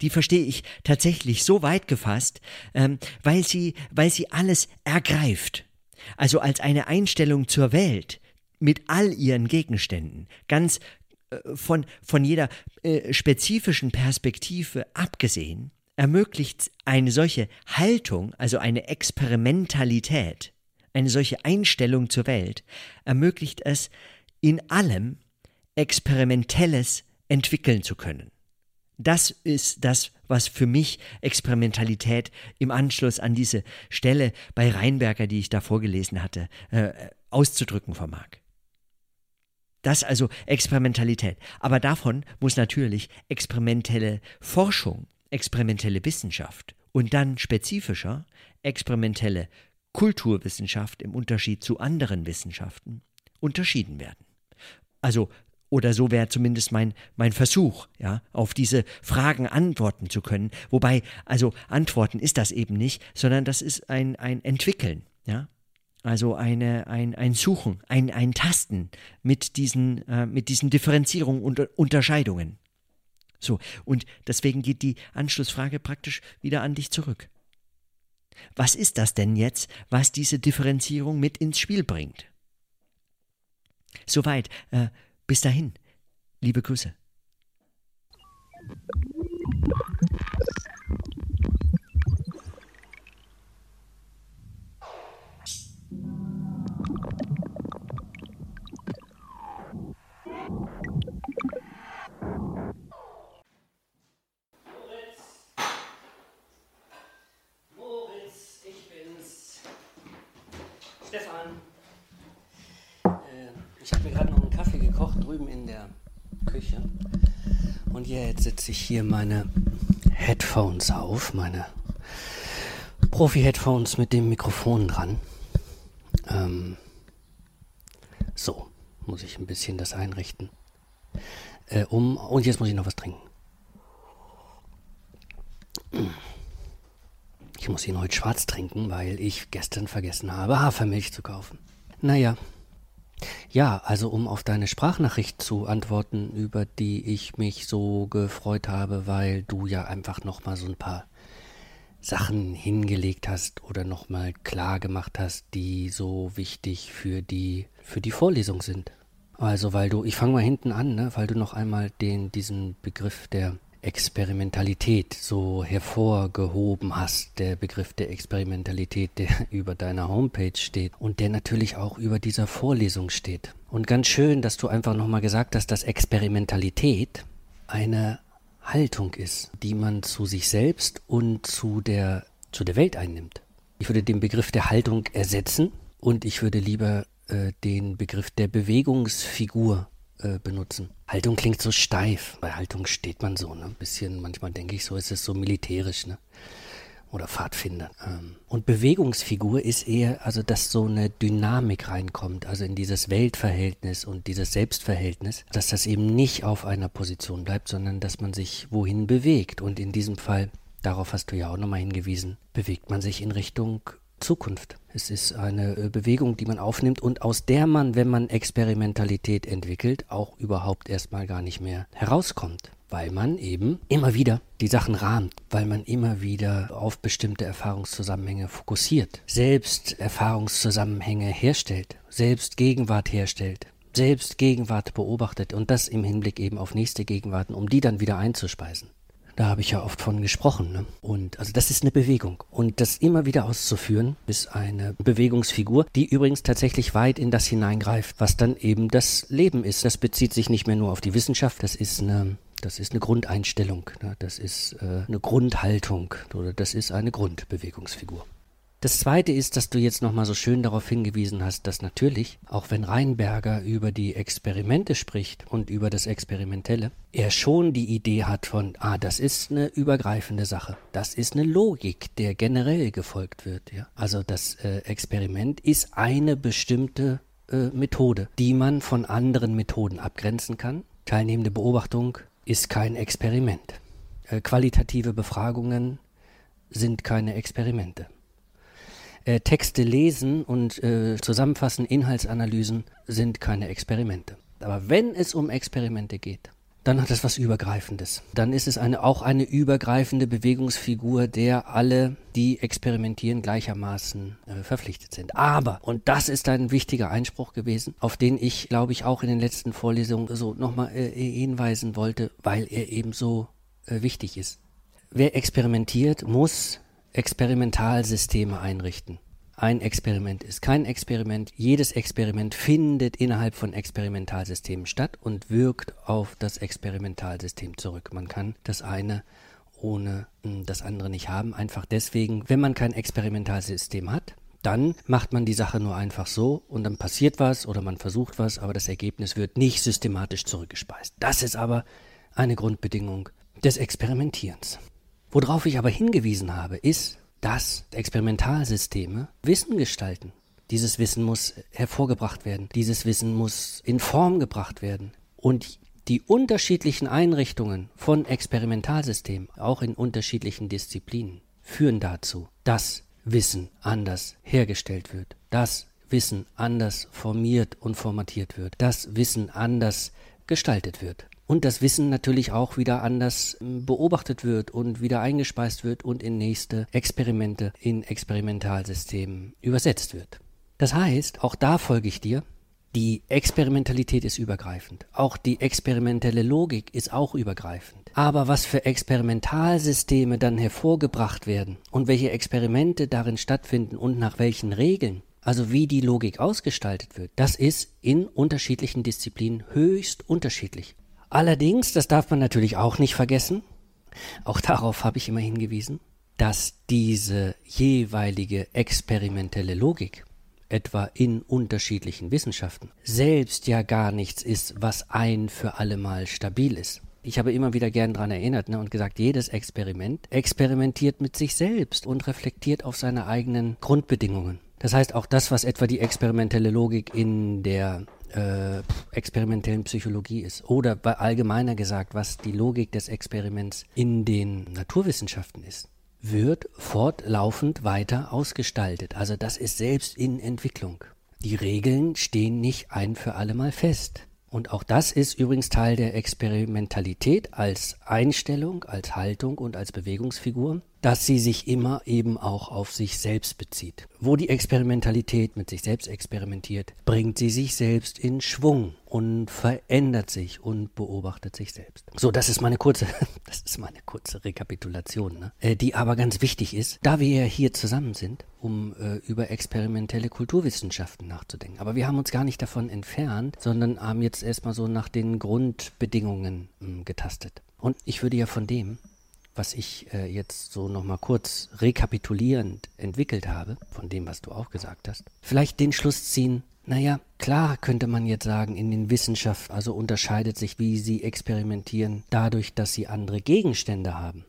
Die verstehe ich tatsächlich so weit gefasst, ähm, weil sie, weil sie alles ergreift. Also als eine Einstellung zur Welt mit all ihren Gegenständen, ganz von, von jeder äh, spezifischen Perspektive abgesehen, ermöglicht eine solche Haltung, also eine Experimentalität, eine solche Einstellung zur Welt, ermöglicht es, in allem Experimentelles entwickeln zu können. Das ist das, was für mich Experimentalität im Anschluss an diese Stelle bei Reinberger, die ich da vorgelesen hatte, äh, auszudrücken vermag. Das also Experimentalität. Aber davon muss natürlich experimentelle Forschung, experimentelle Wissenschaft und dann spezifischer experimentelle Kulturwissenschaft im Unterschied zu anderen Wissenschaften unterschieden werden. Also oder so wäre zumindest mein, mein Versuch, ja, auf diese Fragen antworten zu können. Wobei, also antworten ist das eben nicht, sondern das ist ein, ein Entwickeln, ja. Also eine, ein, ein Suchen, ein, ein Tasten mit diesen, äh, mit diesen Differenzierungen und Unterscheidungen. So, und deswegen geht die Anschlussfrage praktisch wieder an dich zurück. Was ist das denn jetzt, was diese Differenzierung mit ins Spiel bringt? Soweit. Äh, bis dahin. Liebe Grüße. Ich habe mir gerade noch einen Kaffee gekocht drüben in der Küche. Und jetzt setze ich hier meine Headphones auf, meine Profi-Headphones mit dem Mikrofon dran. Ähm, so, muss ich ein bisschen das einrichten. Äh, um, und jetzt muss ich noch was trinken. Ich muss ihn heute schwarz trinken, weil ich gestern vergessen habe, Hafermilch zu kaufen. Naja. Ja, also um auf deine Sprachnachricht zu antworten, über die ich mich so gefreut habe, weil du ja einfach nochmal so ein paar Sachen hingelegt hast oder nochmal klar gemacht hast, die so wichtig für die, für die Vorlesung sind. Also weil du, ich fange mal hinten an, ne, weil du noch einmal den, diesen Begriff der Experimentalität so hervorgehoben hast, der Begriff der Experimentalität, der über deiner Homepage steht und der natürlich auch über dieser Vorlesung steht. Und ganz schön, dass du einfach nochmal gesagt hast, dass Experimentalität eine Haltung ist, die man zu sich selbst und zu der, zu der Welt einnimmt. Ich würde den Begriff der Haltung ersetzen und ich würde lieber äh, den Begriff der Bewegungsfigur äh, benutzen. Haltung klingt so steif. Bei Haltung steht man so, ne? Ein bisschen, manchmal denke ich so, ist es so militärisch, ne? Oder Pfadfinder. Ähm. Und Bewegungsfigur ist eher, also dass so eine Dynamik reinkommt, also in dieses Weltverhältnis und dieses Selbstverhältnis, dass das eben nicht auf einer Position bleibt, sondern dass man sich wohin bewegt. Und in diesem Fall darauf hast du ja auch nochmal hingewiesen, bewegt man sich in Richtung Zukunft. Es ist eine äh, Bewegung, die man aufnimmt und aus der man, wenn man Experimentalität entwickelt, auch überhaupt erstmal gar nicht mehr herauskommt weil man eben immer wieder die Sachen rahmt, weil man immer wieder auf bestimmte Erfahrungszusammenhänge fokussiert, selbst Erfahrungszusammenhänge herstellt, selbst Gegenwart herstellt, selbst Gegenwart beobachtet und das im Hinblick eben auf nächste Gegenwarten, um die dann wieder einzuspeisen. Da habe ich ja oft von gesprochen. Ne? Und also das ist eine Bewegung. Und das immer wieder auszuführen, ist eine Bewegungsfigur, die übrigens tatsächlich weit in das hineingreift, was dann eben das Leben ist. Das bezieht sich nicht mehr nur auf die Wissenschaft, das ist eine das ist eine Grundeinstellung, ne? das ist äh, eine Grundhaltung oder das ist eine Grundbewegungsfigur. Das Zweite ist, dass du jetzt nochmal so schön darauf hingewiesen hast, dass natürlich, auch wenn Reinberger über die Experimente spricht und über das Experimentelle, er schon die Idee hat von, ah, das ist eine übergreifende Sache. Das ist eine Logik, der generell gefolgt wird. Ja? Also das äh, Experiment ist eine bestimmte äh, Methode, die man von anderen Methoden abgrenzen kann. Teilnehmende Beobachtung ist kein Experiment. Äh, qualitative Befragungen sind keine Experimente äh, Texte lesen und äh, zusammenfassen, Inhaltsanalysen sind keine Experimente. Aber wenn es um Experimente geht, dann hat es was Übergreifendes. Dann ist es eine, auch eine übergreifende Bewegungsfigur, der alle, die experimentieren, gleichermaßen äh, verpflichtet sind. Aber, und das ist ein wichtiger Einspruch gewesen, auf den ich, glaube ich, auch in den letzten Vorlesungen so nochmal äh, hinweisen wollte, weil er eben so äh, wichtig ist. Wer experimentiert, muss Experimentalsysteme einrichten. Ein Experiment ist kein Experiment. Jedes Experiment findet innerhalb von Experimentalsystemen statt und wirkt auf das Experimentalsystem zurück. Man kann das eine ohne hm, das andere nicht haben. Einfach deswegen, wenn man kein Experimentalsystem hat, dann macht man die Sache nur einfach so und dann passiert was oder man versucht was, aber das Ergebnis wird nicht systematisch zurückgespeist. Das ist aber eine Grundbedingung des Experimentierens. Worauf ich aber hingewiesen habe, ist, dass Experimentalsysteme Wissen gestalten. Dieses Wissen muss hervorgebracht werden. Dieses Wissen muss in Form gebracht werden. Und die unterschiedlichen Einrichtungen von Experimentalsystemen, auch in unterschiedlichen Disziplinen, führen dazu, dass Wissen anders hergestellt wird, dass Wissen anders formiert und formatiert wird, dass Wissen anders gestaltet wird und das Wissen natürlich auch wieder anders ähm, beobachtet wird und wieder eingespeist wird und in nächste Experimente in Experimentalsystemen übersetzt wird. Das heißt, auch da folge ich dir, die Experimentalität ist übergreifend. Auch die experimentelle Logik ist auch übergreifend. Aber was für Experimentalsysteme dann hervorgebracht werden und welche Experimente darin stattfinden und nach welchen Regeln, also wie die Logik ausgestaltet wird, das ist in unterschiedlichen Disziplinen höchst unterschiedlich. Allerdings, das darf man natürlich auch nicht vergessen, auch darauf habe ich immer hingewiesen, dass diese jeweilige experimentelle Logik, etwa in unterschiedlichen Wissenschaften, selbst ja gar nichts ist, was ein für allemal stabil ist. Ich habe immer wieder gern daran erinnert ne, und gesagt, jedes Experiment experimentiert mit sich selbst und reflektiert auf seine eigenen Grundbedingungen. Das heißt, auch das, was etwa die experimentelle Logik in der äh, experimentellen Psychologie ist. Oder allgemeiner gesagt, was die Logik des Experiments in den Naturwissenschaften ist, wird fortlaufend weiter ausgestaltet. Also das ist selbst in Entwicklung. Die Regeln stehen nicht ein für alle Mal fest. Und auch das ist übrigens Teil der Experimentalität als Einstellung, als Haltung und als Bewegungsfigur dass sie sich immer eben auch auf sich selbst bezieht. Wo die Experimentalität mit sich selbst experimentiert, bringt sie sich selbst in Schwung und verändert sich und beobachtet sich selbst. So, das ist meine kurze, das ist meine kurze Rekapitulation, ne? äh, die aber ganz wichtig ist, da wir ja hier zusammen sind, um äh, über experimentelle Kulturwissenschaften nachzudenken. Aber wir haben uns gar nicht davon entfernt, sondern haben jetzt erstmal so nach den Grundbedingungen mh, hm, getastet. Und ich würde ja von dem, was ich äh, jetzt so nochmal kurz rekapitulierend entwickelt habe, von dem, was du auch gesagt hast, vielleicht den Schluss ziehen, naja, klar könnte man jetzt sagen, in den Wissenschaften, also unterscheidet sich, wie sie experimentieren, dadurch, dass sie andere Gegenstände haben.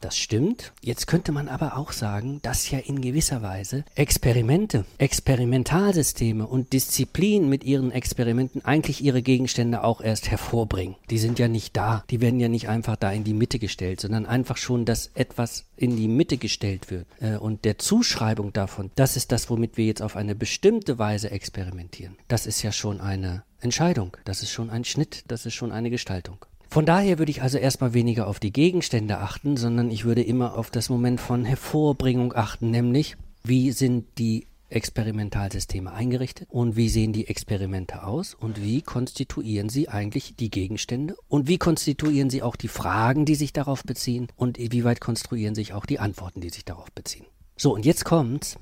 Das stimmt. Jetzt könnte man aber auch sagen, dass ja in gewisser Weise Experimente, Experimentalsysteme und Disziplinen mit ihren Experimenten eigentlich ihre Gegenstände auch erst hervorbringen. Die sind ja nicht da. Die werden ja nicht einfach da in die Mitte gestellt, sondern einfach schon, dass etwas in die Mitte gestellt wird. Äh, und der Zuschreibung davon, das ist das, womit wir jetzt auf eine bestimmte Weise experimentieren. Das ist ja schon eine Entscheidung. Das ist schon ein Schnitt. Das ist schon eine Gestaltung. Von daher würde ich also erstmal weniger auf die Gegenstände achten, sondern ich würde immer auf das Moment von Hervorbringung achten, nämlich wie sind die Experimentalsysteme eingerichtet und wie sehen die Experimente aus und wie konstituieren sie eigentlich die Gegenstände und wie konstituieren sie auch die Fragen, die sich darauf beziehen und wie weit konstruieren sich auch die Antworten, die sich darauf beziehen. So, und jetzt kommt's.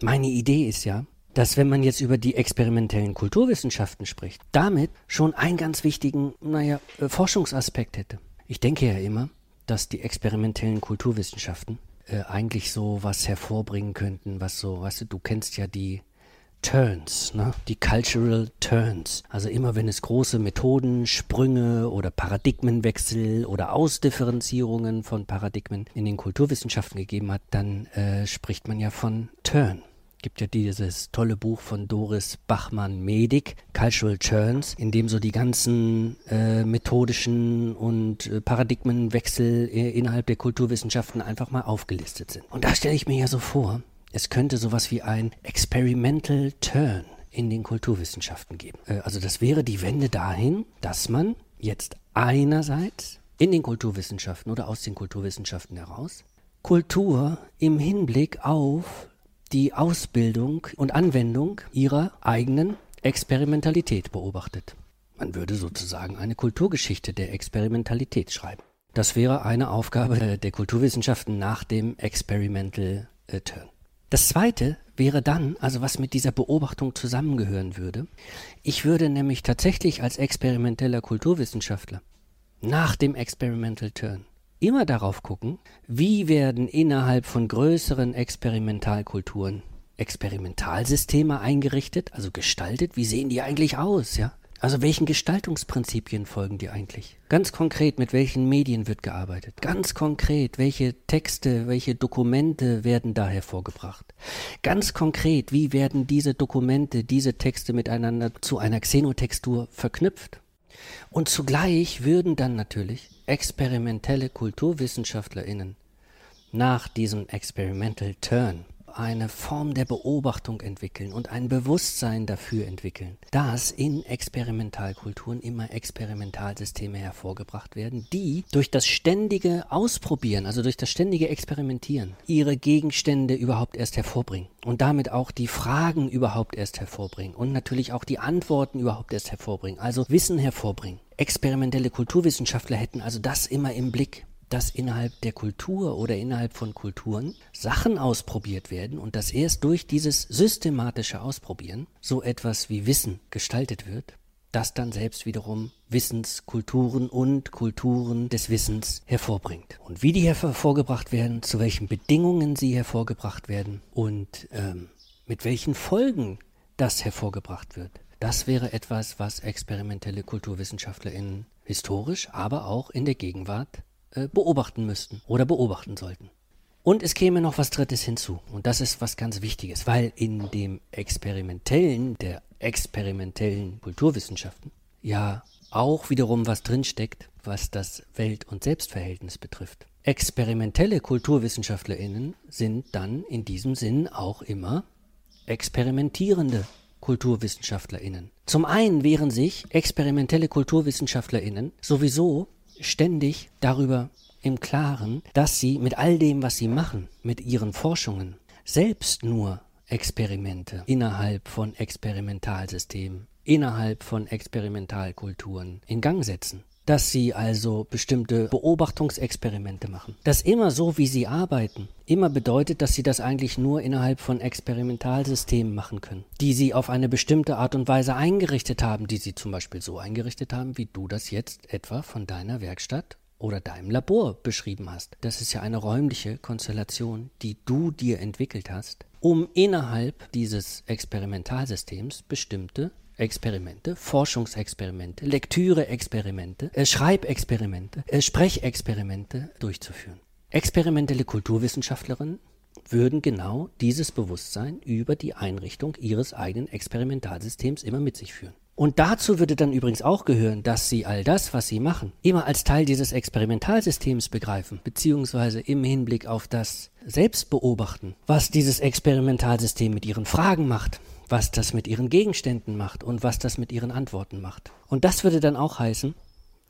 Meine Idee ist ja, dass wenn man jetzt über die experimentellen Kulturwissenschaften spricht, damit schon einen ganz wichtigen, naja, äh, Forschungsaspekt hätte. Ich denke ja immer, dass die experimentellen Kulturwissenschaften äh, eigentlich so was hervorbringen könnten, was so, weißt du, du kennst ja die Turns, ne? die Cultural Turns. Also immer wenn es große Methoden, Sprünge oder Paradigmenwechsel oder Ausdifferenzierungen von Paradigmen in den Kulturwissenschaften gegeben hat, dann äh, spricht man ja von Turn gibt ja dieses tolle Buch von Doris Bachmann-Medig, Cultural Churns, in dem so die ganzen äh, methodischen und äh, Paradigmenwechsel äh, innerhalb der Kulturwissenschaften einfach mal aufgelistet sind. Und da stelle ich mir ja so vor, es könnte sowas wie ein Experimental Turn in den Kulturwissenschaften geben. Äh, also das wäre die Wende dahin, dass man jetzt einerseits in den Kulturwissenschaften oder aus den Kulturwissenschaften heraus Kultur im Hinblick auf die Ausbildung und Anwendung ihrer eigenen Experimentalität beobachtet. Man würde sozusagen eine Kulturgeschichte der Experimentalität schreiben. Das wäre eine Aufgabe der Kulturwissenschaften nach dem Experimental äh, Turn. Das zweite wäre dann, also was mit dieser Beobachtung zusammengehören würde, ich würde nämlich tatsächlich als experimenteller Kulturwissenschaftler nach dem Experimental Turn immer darauf gucken, wie werden innerhalb von größeren Experimentalkulturen Experimentalsysteme eingerichtet, also gestaltet, wie sehen die eigentlich aus, ja? Also welchen Gestaltungsprinzipien folgen die eigentlich? Ganz konkret, mit welchen Medien wird gearbeitet? Ganz konkret, welche Texte, welche Dokumente werden da hervorgebracht? Ganz konkret, wie werden diese Dokumente, diese Texte miteinander zu einer Xenotextur verknüpft? Und zugleich würden dann natürlich experimentelle KulturwissenschaftlerInnen nach diesem Experimental Turn eine Form der Beobachtung entwickeln und ein Bewusstsein dafür entwickeln, dass in Experimentalkulturen immer Experimentalsysteme hervorgebracht werden, die durch das ständige Ausprobieren, also durch das ständige Experimentieren, ihre Gegenstände überhaupt erst hervorbringen und damit auch die Fragen überhaupt erst hervorbringen und natürlich auch die Antworten überhaupt erst hervorbringen, also Wissen hervorbringen. Experimentelle Kulturwissenschaftler hätten also das immer im Blick dass innerhalb der Kultur oder innerhalb von Kulturen Sachen ausprobiert werden und dass erst durch dieses systematische Ausprobieren so etwas wie Wissen gestaltet wird, das dann selbst wiederum Wissenskulturen und Kulturen des Wissens hervorbringt. Und wie die hervorgebracht werden, zu welchen Bedingungen sie hervorgebracht werden und ähm, mit welchen Folgen das hervorgebracht wird. Das wäre etwas, was experimentelle KulturwissenschaftlerInnen historisch, aber auch in der Gegenwart äh, beobachten müssten oder beobachten sollten. Und es käme noch was Drittes hinzu. Und das ist was ganz Wichtiges, weil in dem experimentellen, der experimentellen Kulturwissenschaften ja auch wiederum was drinsteckt, was das Welt- und Selbstverhältnis betrifft. Experimentelle KulturwissenschaftlerInnen sind dann in diesem Sinn auch immer experimentierende KulturwissenschaftlerInnen. Zum einen wären sich experimentelle KulturwissenschaftlerInnen sowieso ständig darüber im Klaren, dass sie mit all dem, was sie machen, mit ihren Forschungen, selbst nur Experimente innerhalb von Experimentalsystemen, innerhalb von Experimentalkulturen in Gang setzen dass sie also bestimmte Beobachtungsexperimente machen. Das immer so, wie sie arbeiten, immer bedeutet, dass sie das eigentlich nur innerhalb von Experimentalsystemen machen können, die sie auf eine bestimmte Art und Weise eingerichtet haben, die sie zum Beispiel so eingerichtet haben, wie du das jetzt etwa von deiner Werkstatt oder deinem Labor beschrieben hast. Das ist ja eine räumliche Konstellation, die du dir entwickelt hast, um innerhalb dieses Experimentalsystems bestimmte Experimente, Forschungsexperimente, Lektüre-Experimente, äh, Schreibexperimente, äh, Sprechexperimente durchzuführen. Experimentelle Kulturwissenschaftlerinnen würden genau dieses Bewusstsein über die Einrichtung ihres eigenen Experimentalsystems immer mit sich führen. Und dazu würde dann übrigens auch gehören, dass sie all das, was sie machen, immer als Teil dieses Experimentalsystems begreifen, beziehungsweise im Hinblick auf das Selbstbeobachten, was dieses Experimentalsystem mit ihren Fragen macht, was das mit ihren Gegenständen macht und was das mit ihren Antworten macht. Und das würde dann auch heißen,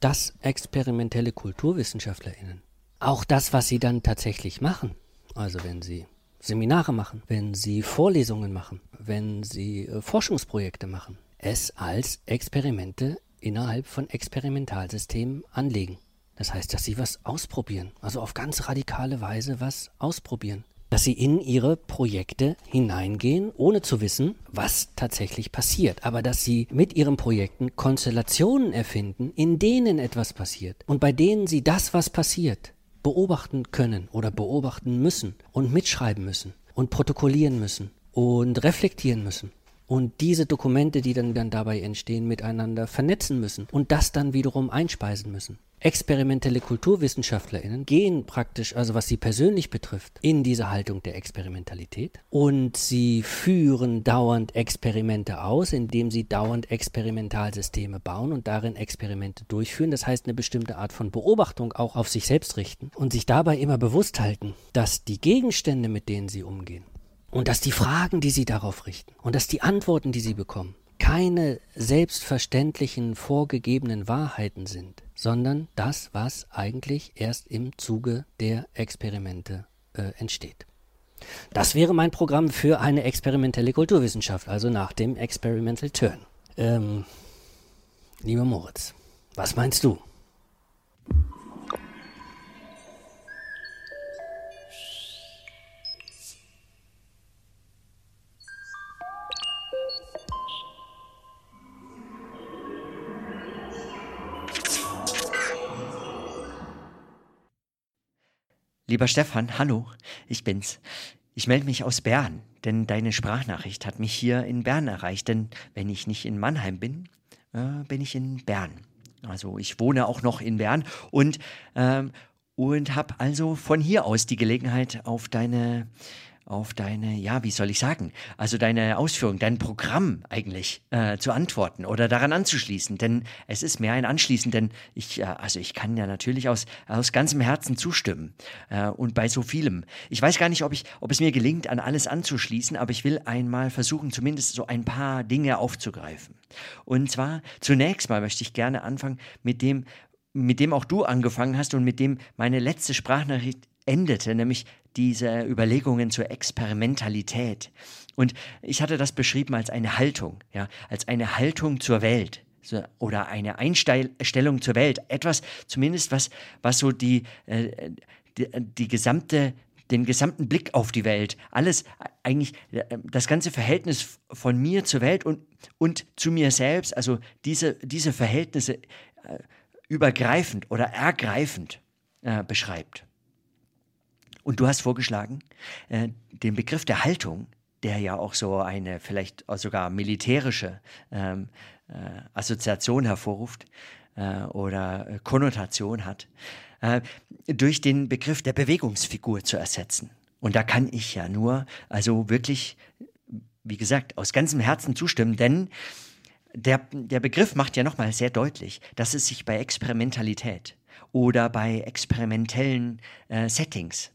dass experimentelle Kulturwissenschaftlerinnen auch das, was sie dann tatsächlich machen, also wenn sie Seminare machen, wenn sie Vorlesungen machen, wenn sie äh, Forschungsprojekte machen, es als Experimente innerhalb von Experimentalsystemen anlegen. Das heißt, dass sie was ausprobieren, also auf ganz radikale Weise was ausprobieren. Dass sie in ihre Projekte hineingehen, ohne zu wissen, was tatsächlich passiert, aber dass sie mit ihren Projekten Konstellationen erfinden, in denen etwas passiert und bei denen sie das, was passiert, beobachten können oder beobachten müssen und mitschreiben müssen und protokollieren müssen und reflektieren müssen und diese Dokumente, die dann, dann dabei entstehen, miteinander vernetzen müssen und das dann wiederum einspeisen müssen. Experimentelle KulturwissenschaftlerInnen gehen praktisch, also was sie persönlich betrifft, in diese Haltung der Experimentalität und sie führen dauernd Experimente aus, indem sie dauernd Experimentalsysteme bauen und darin Experimente durchführen. Das heißt, eine bestimmte Art von Beobachtung auch auf sich selbst richten und sich dabei immer bewusst halten, dass die Gegenstände, mit denen sie umgehen, und dass die Fragen, die sie darauf richten und dass die Antworten, die sie bekommen, keine selbstverständlichen vorgegebenen Wahrheiten sind, sondern das, was eigentlich erst im Zuge der Experimente äh, entsteht. Das wäre mein Programm für eine experimentelle Kulturwissenschaft, also nach dem Experimental Turn. Ähm, lieber Moritz, was meinst du? Lieber Stefan, hallo, ich bin's. Ich melde mich aus Bern, denn deine Sprachnachricht hat mich hier in Bern erreicht. Denn wenn ich nicht in Mannheim bin, äh, bin ich in Bern. Also ich wohne auch noch in Bern und, ähm, und habe also von hier aus die Gelegenheit auf deine auf deine, ja, wie soll ich sagen, also deine Ausführung, dein Programm eigentlich äh, zu antworten oder daran anzuschließen. Denn es ist mehr ein Anschließen, denn ich, äh, also ich kann ja natürlich aus, aus ganzem Herzen zustimmen äh, und bei so vielem. Ich weiß gar nicht, ob, ich, ob es mir gelingt, an alles anzuschließen, aber ich will einmal versuchen, zumindest so ein paar Dinge aufzugreifen. Und zwar zunächst mal möchte ich gerne anfangen mit dem, mit dem auch du angefangen hast und mit dem meine letzte Sprachnachricht endete, nämlich diese Überlegungen zur Experimentalität. Und ich hatte das beschrieben als eine Haltung, ja, als eine Haltung zur Welt oder eine Einstellung zur Welt. Etwas zumindest, was, was so die, äh, die, die gesamte den gesamten Blick auf die Welt, alles eigentlich äh, das ganze Verhältnis von mir zur Welt und, und zu mir selbst, also diese, diese Verhältnisse äh, übergreifend oder ergreifend äh, beschreibt. Und du hast vorgeschlagen, äh, den Begriff der Haltung, der ja auch so eine vielleicht sogar militärische ähm, äh, Assoziation hervorruft äh, oder Konnotation hat, äh, durch den Begriff der Bewegungsfigur zu ersetzen. Und da kann ich ja nur, also wirklich, wie gesagt, aus ganzem Herzen zustimmen, denn der, der Begriff macht ja nochmal sehr deutlich, dass es sich bei Experimentalität oder bei experimentellen äh, Settings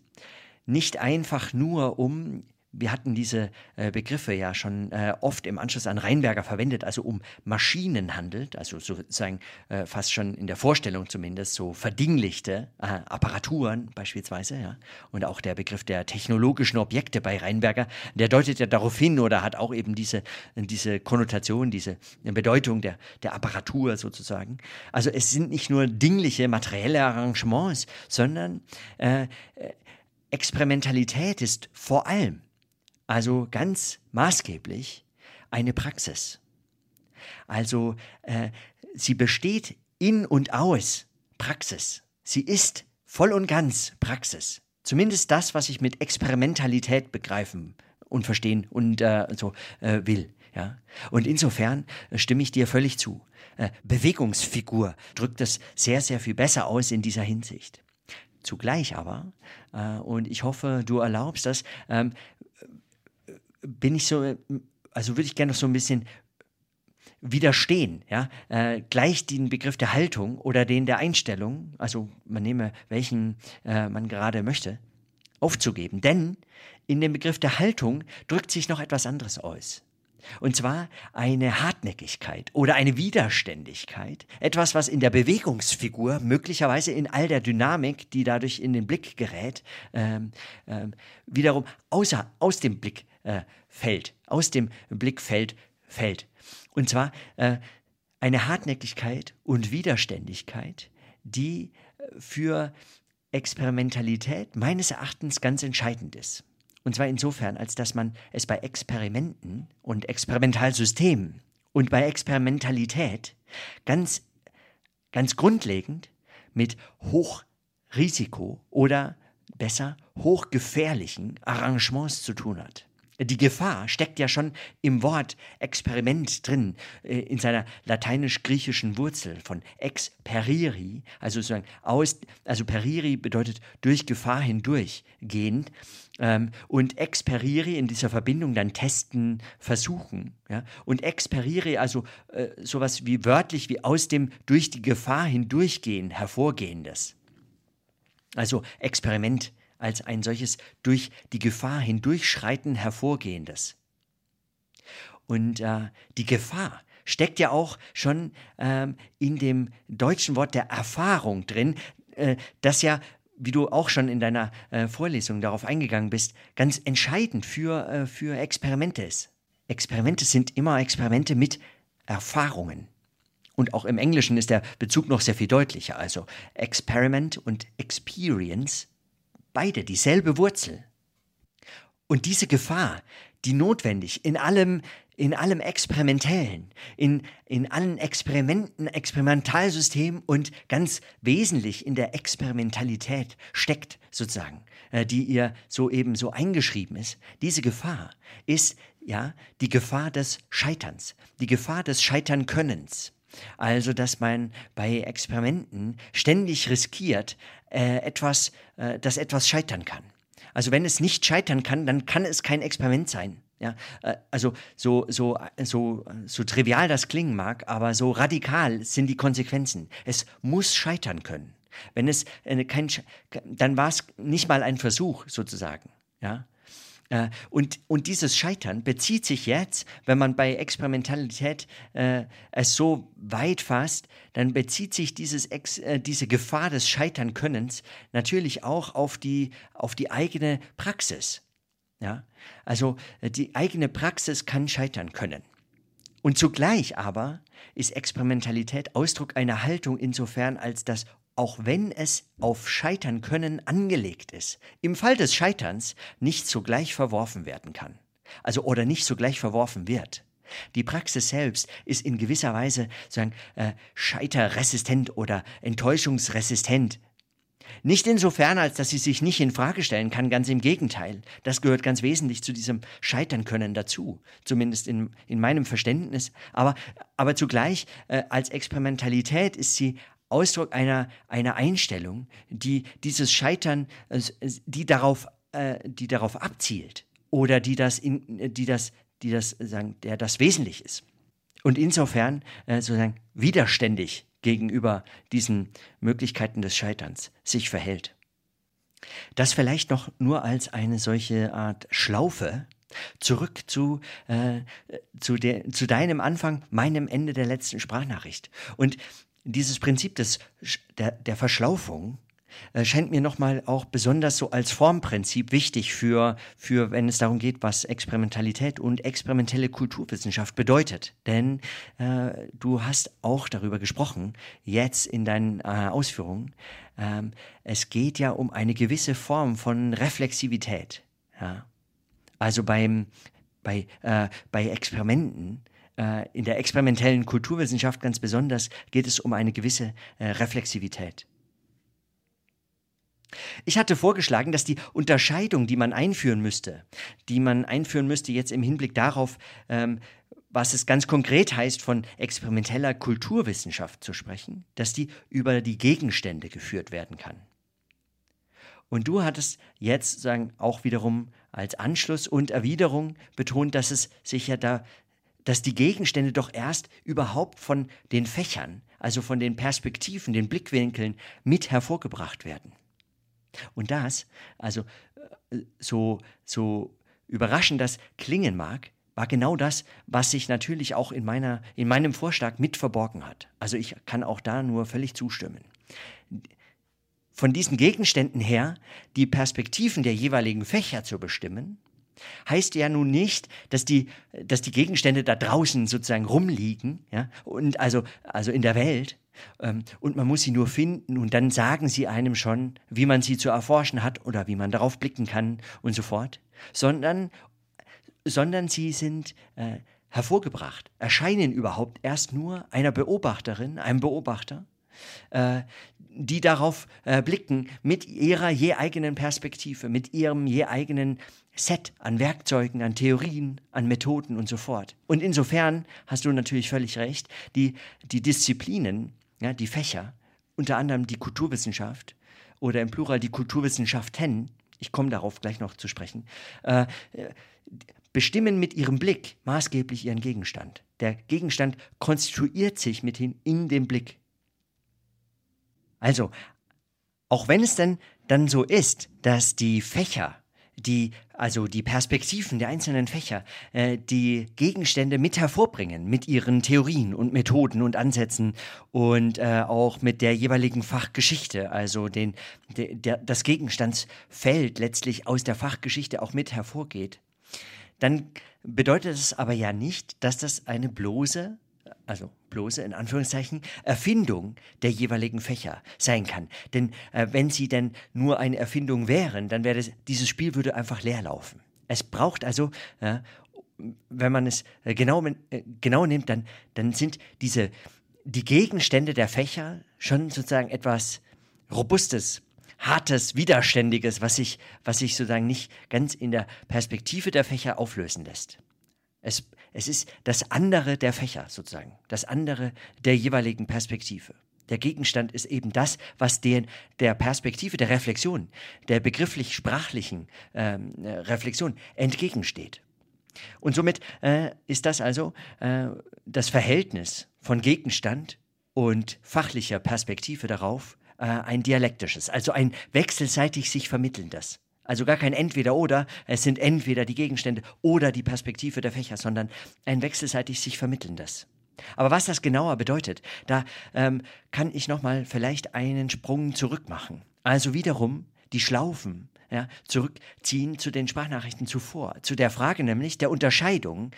nicht einfach nur um wir hatten diese äh, Begriffe ja schon äh, oft im Anschluss an Rheinberger verwendet, also um Maschinen handelt, also sozusagen äh, fast schon in der Vorstellung zumindest so verdinglichte äh, Apparaturen beispielsweise, ja. Und auch der Begriff der technologischen Objekte bei Rheinberger, der deutet ja darauf hin oder hat auch eben diese, diese Konnotation, diese Bedeutung der, der Apparatur sozusagen. Also es sind nicht nur dingliche materielle Arrangements, sondern äh, äh, Experimentalität ist vor allem, also ganz maßgeblich, eine Praxis. Also äh, sie besteht in und aus Praxis. Sie ist voll und ganz Praxis. Zumindest das, was ich mit Experimentalität begreifen und verstehen und äh, so äh, will. Ja? Und insofern stimme ich dir völlig zu. Äh, Bewegungsfigur drückt das sehr, sehr viel besser aus in dieser Hinsicht. zugleich aber, äh, und ich hoffe, du erlaubst das, ähm, bin ich so, also würde ich gerne noch so ein bisschen widerstehen, ja, äh, gleich den Begriff der Haltung oder den der Einstellung, also man nehme welchen äh, man gerade möchte, aufzugeben. Denn in dem Begriff der Haltung drückt sich noch etwas anderes aus. Und zwar eine Hartnäckigkeit oder eine Widerständigkeit, etwas, was in der Bewegungsfigur möglicherweise in all der Dynamik, die dadurch in den Blick gerät, ähm, ähm, wiederum außer, aus dem Blick äh, fällt, aus dem Blickfeld fällt. Und zwar äh, eine Hartnäckigkeit und Widerständigkeit, die für Experimentalität meines Erachtens ganz entscheidend ist. Und zwar insofern, als dass man es bei Experimenten und Experimentalsystemen und bei Experimentalität ganz, ganz grundlegend mit Hochrisiko oder besser hochgefährlichen Arrangements zu tun hat. Die Gefahr steckt ja schon im Wort Experiment drin, äh, in seiner lateinisch-griechischen Wurzel von experiri, also sozusagen aus, also periri bedeutet durch Gefahr hindurch gehend ähm, und experiri in dieser Verbindung dann testen, versuchen. Ja? Und experiri, also äh, sowas wie wörtlich wie aus dem durch die Gefahr hindurchgehen hervorgehendes. Also Experiment als ein solches durch die Gefahr hindurchschreiten hervorgehendes. Und äh, die Gefahr steckt ja auch schon ähm, in dem deutschen Wort der Erfahrung drin, äh, das ja, wie du auch schon in deiner äh, Vorlesung darauf eingegangen bist, ganz entscheidend für, äh, für Experimente ist. Experimente sind immer Experimente mit Erfahrungen. Und auch im Englischen ist der Bezug noch sehr viel deutlicher. Also Experiment und Experience beide dieselbe Wurzel. Und diese Gefahr, die notwendig in allem, in allem Experimentellen, in, in allen Experimenten, Experimentalsystemen und ganz wesentlich in der Experimentalität steckt, sozusagen, äh, die ihr soeben so eingeschrieben ist, diese Gefahr ist ja die Gefahr des Scheiterns, die Gefahr des Scheiternkönnens. Also, dass man bei Experimenten ständig riskiert, äh, etwas, äh, dass etwas scheitern kann. Also wenn es nicht scheitern kann, dann kann es kein Experiment sein. Ja, äh, also so, so, so, so trivial das klingen mag, aber so radikal sind die Konsequenzen. Es muss scheitern können. Wenn es äh, kein, dann war es nicht mal ein Versuch sozusagen. Ja, äh, und, und dieses Scheitern bezieht sich jetzt, wenn man bei Experimentalität äh, es so weit fasst, dann bezieht sich dieses Ex, äh, diese Gefahr des Scheiternkönnens natürlich auch auf die, auf die eigene Praxis. Ja? Also äh, die eigene Praxis kann scheitern können. Und zugleich aber ist Experimentalität Ausdruck einer Haltung insofern, als das auch wenn es auf Scheitern können angelegt ist, im Fall des Scheiterns nicht sogleich verworfen werden kann. Also oder nicht sogleich verworfen wird. Die Praxis selbst ist in gewisser Weise sagen, äh, scheiterresistent oder enttäuschungsresistent. Nicht insofern, als dass sie sich nicht in Frage stellen kann, ganz im Gegenteil. Das gehört ganz wesentlich zu diesem Scheitern können dazu, zumindest in, in meinem Verständnis. Aber, aber zugleich äh, als Experimentalität ist sie Ausdruck einer, einer Einstellung, die dieses Scheitern, die darauf, äh, die darauf abzielt oder die das, die das, die das, sagen, der das wesentlich ist. Und insofern äh, sozusagen widerständig gegenüber diesen Möglichkeiten des Scheiterns sich verhält. Das vielleicht noch nur als eine solche Art Schlaufe zurück zu, äh, zu, der, zu deinem Anfang, meinem Ende der letzten Sprachnachricht. Und dieses Prinzip des, der, der Verschlaufung äh, scheint mir nochmal auch besonders so als Formprinzip wichtig für, für, wenn es darum geht, was Experimentalität und experimentelle Kulturwissenschaft bedeutet. Denn äh, du hast auch darüber gesprochen, jetzt in deinen äh, Ausführungen. Ähm, es geht ja um eine gewisse Form von Reflexivität. Ja? Also beim, bei, äh, bei Experimenten in der experimentellen Kulturwissenschaft ganz besonders geht es um eine gewisse äh, Reflexivität. Ich hatte vorgeschlagen, dass die Unterscheidung, die man einführen müsste, die man einführen müsste jetzt im Hinblick darauf, ähm, was es ganz konkret heißt, von experimenteller Kulturwissenschaft zu sprechen, dass die über die Gegenstände geführt werden kann. Und du hattest jetzt sagen auch wiederum als Anschluss und Erwiderung betont, dass es sich ja da, dass die Gegenstände doch erst überhaupt von den Fächern, also von den Perspektiven, den Blickwinkeln mit hervorgebracht werden. Und das, also äh, so, so überraschend das klingen mag, war genau das, was sich natürlich auch in, meiner, in meinem Vorschlag mit verborgen hat. Also ich kann auch da nur völlig zustimmen von diesen Gegenständen her die Perspektiven der jeweiligen Fächer zu bestimmen, heißt ja nun nicht, dass die, dass die Gegenstände da draußen sozusagen rumliegen, ja, und also, also in der Welt, ähm, und man muss sie nur finden und dann sagen sie einem schon, wie man sie zu erforschen hat oder wie man darauf blicken kann und so fort, sondern, sondern sie sind äh, hervorgebracht, erscheinen überhaupt erst nur einer Beobachterin, einem Beobachter, äh, die darauf äh, blicken mit ihrer je eigenen Perspektive, mit ihrem je eigenen Set an Werkzeugen, an Theorien, an Methoden und so fort. Und insofern hast du natürlich völlig recht, die, die Disziplinen, ja, die Fächer, unter anderem die Kulturwissenschaft oder im Plural die Kulturwissenschaften, ich komme darauf gleich noch zu sprechen, äh, bestimmen mit ihrem Blick maßgeblich ihren Gegenstand. Der Gegenstand konstituiert sich mithin in dem Blick. Also, auch wenn es denn dann so ist, dass die Fächer, die, also die Perspektiven der einzelnen Fächer, äh, die Gegenstände mit hervorbringen, mit ihren Theorien und Methoden und Ansätzen und äh, auch mit der jeweiligen Fachgeschichte, also den, der, der, das Gegenstandsfeld letztlich aus der Fachgeschichte auch mit hervorgeht, dann bedeutet es aber ja nicht, dass das eine bloße also bloße in Anführungszeichen, Erfindung der jeweiligen Fächer sein kann. Denn äh, wenn sie denn nur eine Erfindung wären, dann wäre dieses Spiel würde einfach leer laufen. Es braucht also, äh, wenn man es äh, genau, äh, genau nimmt, dann, dann sind diese, die Gegenstände der Fächer schon sozusagen etwas Robustes, Hartes, Widerständiges, was sich, was sich sozusagen nicht ganz in der Perspektive der Fächer auflösen lässt. Es, es ist das andere der Fächer sozusagen, das andere der jeweiligen Perspektive. Der Gegenstand ist eben das, was den, der Perspektive der Reflexion, der begrifflich-sprachlichen ähm, äh, Reflexion entgegensteht. Und somit äh, ist das also äh, das Verhältnis von Gegenstand und fachlicher Perspektive darauf äh, ein dialektisches, also ein wechselseitig sich vermittelndes. Also gar kein Entweder-Oder, es sind entweder die Gegenstände oder die Perspektive der Fächer, sondern ein wechselseitig sich vermittelndes. Aber was das genauer bedeutet, da ähm, kann ich nochmal vielleicht einen Sprung zurück machen. Also wiederum die Schlaufen ja, zurückziehen zu den Sprachnachrichten zuvor, zu der Frage nämlich der Unterscheidung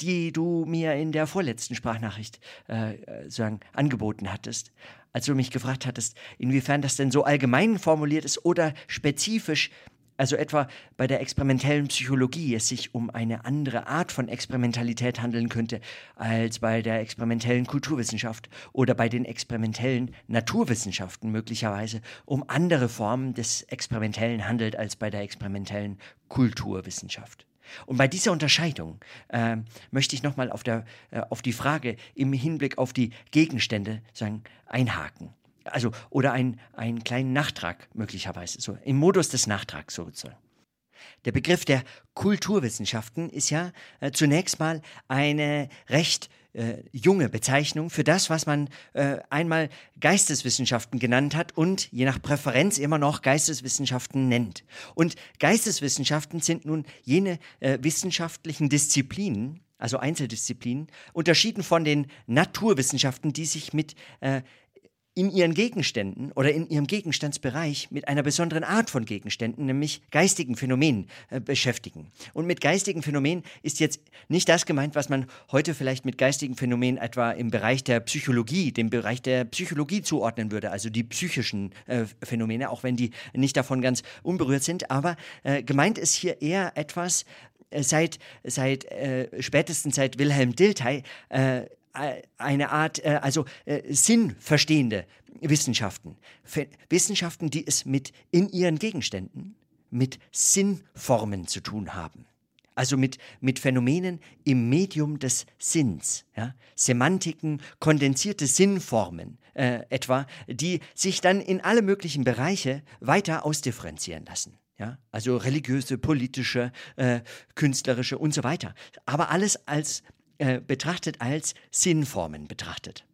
die du mir in der vorletzten Sprachnachricht äh, äh, sagen, angeboten hattest, als du mich gefragt hattest, inwiefern das denn so allgemein formuliert ist oder spezifisch, also etwa bei der experimentellen Psychologie es sich um eine andere Art von Experimentalität handeln könnte als bei der experimentellen Kulturwissenschaft oder bei den experimentellen Naturwissenschaften möglicherweise um andere Formen des Experimentellen handelt als bei der experimentellen Kulturwissenschaft. Und bei dieser Unterscheidung äh, möchte ich nochmal auf, äh, auf die Frage im Hinblick auf die Gegenstände sagen, einhaken. Also, oder ein, einen kleinen Nachtrag möglicherweise, so im Modus des Nachtrags sozusagen. Der Begriff der Kulturwissenschaften ist ja äh, zunächst mal eine recht äh, junge Bezeichnung für das, was man äh, einmal Geisteswissenschaften genannt hat und je nach Präferenz immer noch Geisteswissenschaften nennt. Und Geisteswissenschaften sind nun jene äh, wissenschaftlichen Disziplinen, also Einzeldisziplinen, unterschieden von den Naturwissenschaften, die sich mit äh, in ihren Gegenständen oder in ihrem Gegenstandsbereich mit einer besonderen Art von Gegenständen, nämlich geistigen Phänomenen, äh, beschäftigen. Und mit geistigen Phänomenen ist jetzt nicht das gemeint, was man heute vielleicht mit geistigen Phänomenen etwa im Bereich der Psychologie, dem Bereich der Psychologie zuordnen würde, also die psychischen äh, Phänomene, auch wenn die nicht davon ganz unberührt sind. Aber äh, gemeint ist hier eher etwas, seit, seit äh, spätestens seit Wilhelm Dilthey äh, eine Art, äh, also äh, sinnverstehende Wissenschaften. Wissenschaften, die es mit in ihren Gegenständen mit Sinnformen zu tun haben. Also mit, mit Phänomenen im Medium des Sinns. Ja? Semantiken, kondensierte Sinnformen äh, etwa, die sich dann in alle möglichen Bereiche weiter ausdifferenzieren lassen. Ja, also religiöse, politische, äh, künstlerische und so weiter. Aber alles als äh, betrachtet als Sinnformen betrachtet.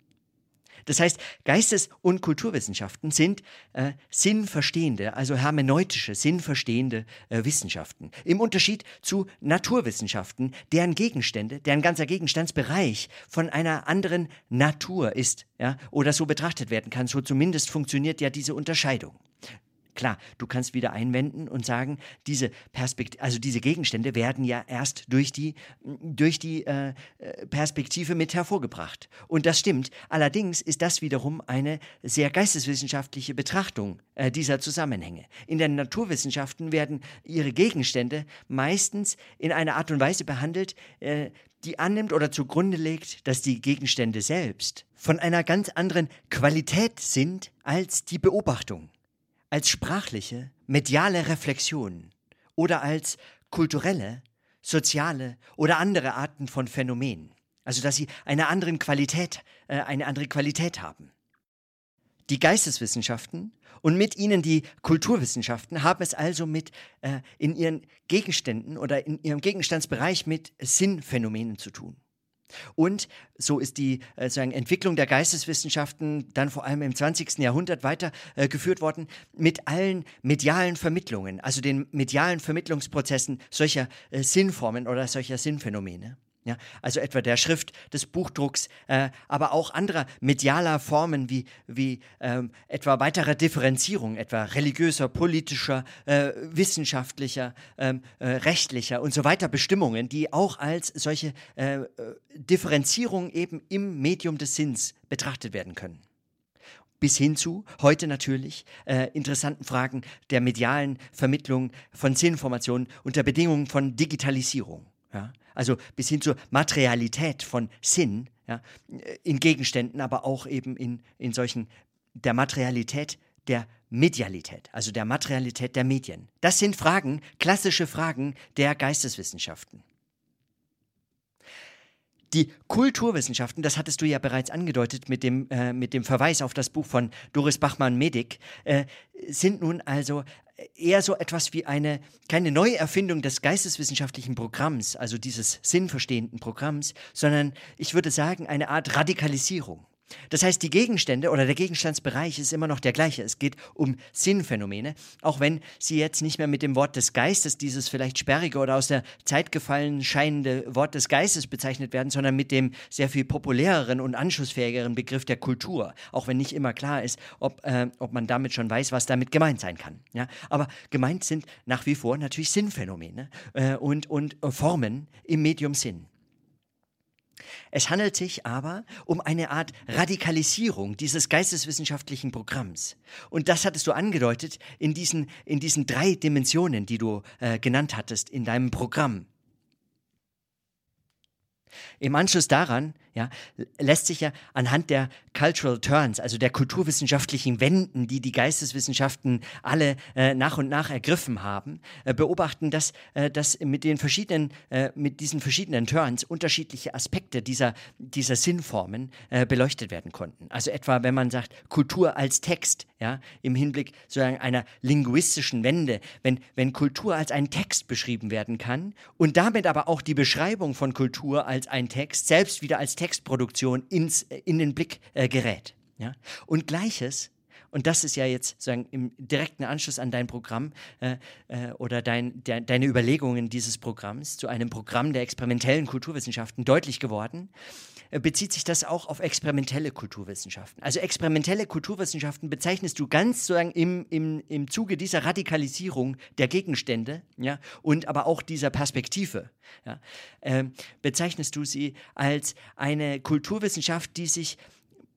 Das heißt, Geistes- und Kulturwissenschaften sind äh, sinnverstehende, also hermeneutische, sinnverstehende äh, Wissenschaften. Im Unterschied zu Naturwissenschaften, deren Gegenstände, deren ganzer Gegenstandsbereich von einer anderen Natur ist, ja, oder so betrachtet werden kann. So zumindest funktioniert ja diese Unterscheidung. Klar, du kannst wieder einwenden und sagen, diese Perspekt also diese Gegenstände werden ja erst durch die, durch die äh, äh, Perspektive mit hervorgebracht. Und das stimmt. Allerdings ist das wiederum eine sehr geisteswissenschaftliche Betrachtung äh, dieser Zusammenhänge. In den Naturwissenschaften werden ihre Gegenstände meistens in einer Art und Weise behandelt, äh, die annimmt oder zugrunde legt, dass die Gegenstände selbst von einer ganz anderen Qualität sind als die Beobachtung als sprachliche, mediale Reflexion oder als kulturelle, soziale oder andere Arten von Phänomenen. Also dass sie eine andere Qualität, äh, eine andere Qualität haben. Die Geisteswissenschaften und mit ihnen die Kulturwissenschaften haben es also mit äh, in ihren Gegenständen oder in ihrem Gegenstandsbereich mit Sinnphänomenen zu tun. Und so ist die äh, sagen, Entwicklung der Geisteswissenschaften dann vor allem im 20. Jahrhundert weitergeführt äh, worden mit allen medialen Vermittlungen, also den medialen Vermittlungsprozessen solcher äh, Sinnformen oder solcher Sinnphänomene. Ja, also etwa der Schrift des Buchdrucks, äh, aber auch anderer medialer Formen wie, wie ähm, etwa weiterer Differenzierung, etwa religiöser, politischer, äh, wissenschaftlicher, ähm, äh, rechtlicher und so weiter Bestimmungen, die auch als solche äh, Differenzierung eben im Medium des Sinns betrachtet werden können bis hin zu heute natürlich äh, interessanten Fragen der medialen Vermittlung von Sinninformationen unter Bedingungen von Digitalisierung. Ja? Also bis hin zur Materialität von Sinn ja? in Gegenständen, aber auch eben in, in solchen der Materialität der Medialität, also der Materialität der Medien. Das sind Fragen, klassische Fragen der Geisteswissenschaften. Die Kulturwissenschaften, das hattest du ja bereits angedeutet mit dem, äh, mit dem Verweis auf das Buch von Doris Bachmann-Medik, äh, sind nun also eher so etwas wie eine, keine Neuerfindung des geisteswissenschaftlichen Programms, also dieses sinnverstehenden Programms, sondern ich würde sagen eine Art Radikalisierung. Das heißt, die Gegenstände oder der Gegenstandsbereich ist immer noch der gleiche. Es geht um Sinnphänomene, auch wenn sie jetzt nicht mehr mit dem Wort des Geistes, dieses vielleicht sperrige oder aus der Zeit gefallen scheinende Wort des Geistes bezeichnet werden, sondern mit dem sehr viel populäreren und anschlussfähigeren Begriff der Kultur, auch wenn nicht immer klar ist, ob, äh, ob man damit schon weiß, was damit gemeint sein kann. Ja? Aber gemeint sind nach wie vor natürlich Sinnphänomene äh, und, und Formen im Medium Sinn. Es handelt sich aber um eine Art Radikalisierung dieses geisteswissenschaftlichen Programms. Und das hattest du angedeutet in diesen, in diesen drei Dimensionen, die du äh, genannt hattest in deinem Programm. Im Anschluss daran ja, lässt sich ja anhand der Cultural Turns, also der kulturwissenschaftlichen Wenden, die die Geisteswissenschaften alle äh, nach und nach ergriffen haben, äh, beobachten, dass, äh, dass mit den verschiedenen, äh, mit diesen verschiedenen Turns unterschiedliche Aspekte dieser, dieser Sinnformen äh, beleuchtet werden konnten. Also etwa, wenn man sagt, Kultur als Text, ja, im Hinblick sozusagen einer linguistischen Wende, wenn, wenn Kultur als ein Text beschrieben werden kann und damit aber auch die Beschreibung von Kultur als ein Text selbst wieder als Textproduktion ins, äh, in den Blick äh, gerät. Ja? Und gleiches und das ist ja jetzt sozusagen im direkten Anschluss an dein Programm äh, äh, oder dein, de, deine Überlegungen dieses Programms zu einem Programm der experimentellen Kulturwissenschaften deutlich geworden, bezieht sich das auch auf experimentelle Kulturwissenschaften. Also experimentelle Kulturwissenschaften bezeichnest du ganz sozusagen im, im, im Zuge dieser Radikalisierung der Gegenstände ja, und aber auch dieser Perspektive. Ja, äh, bezeichnest du sie als eine Kulturwissenschaft, die sich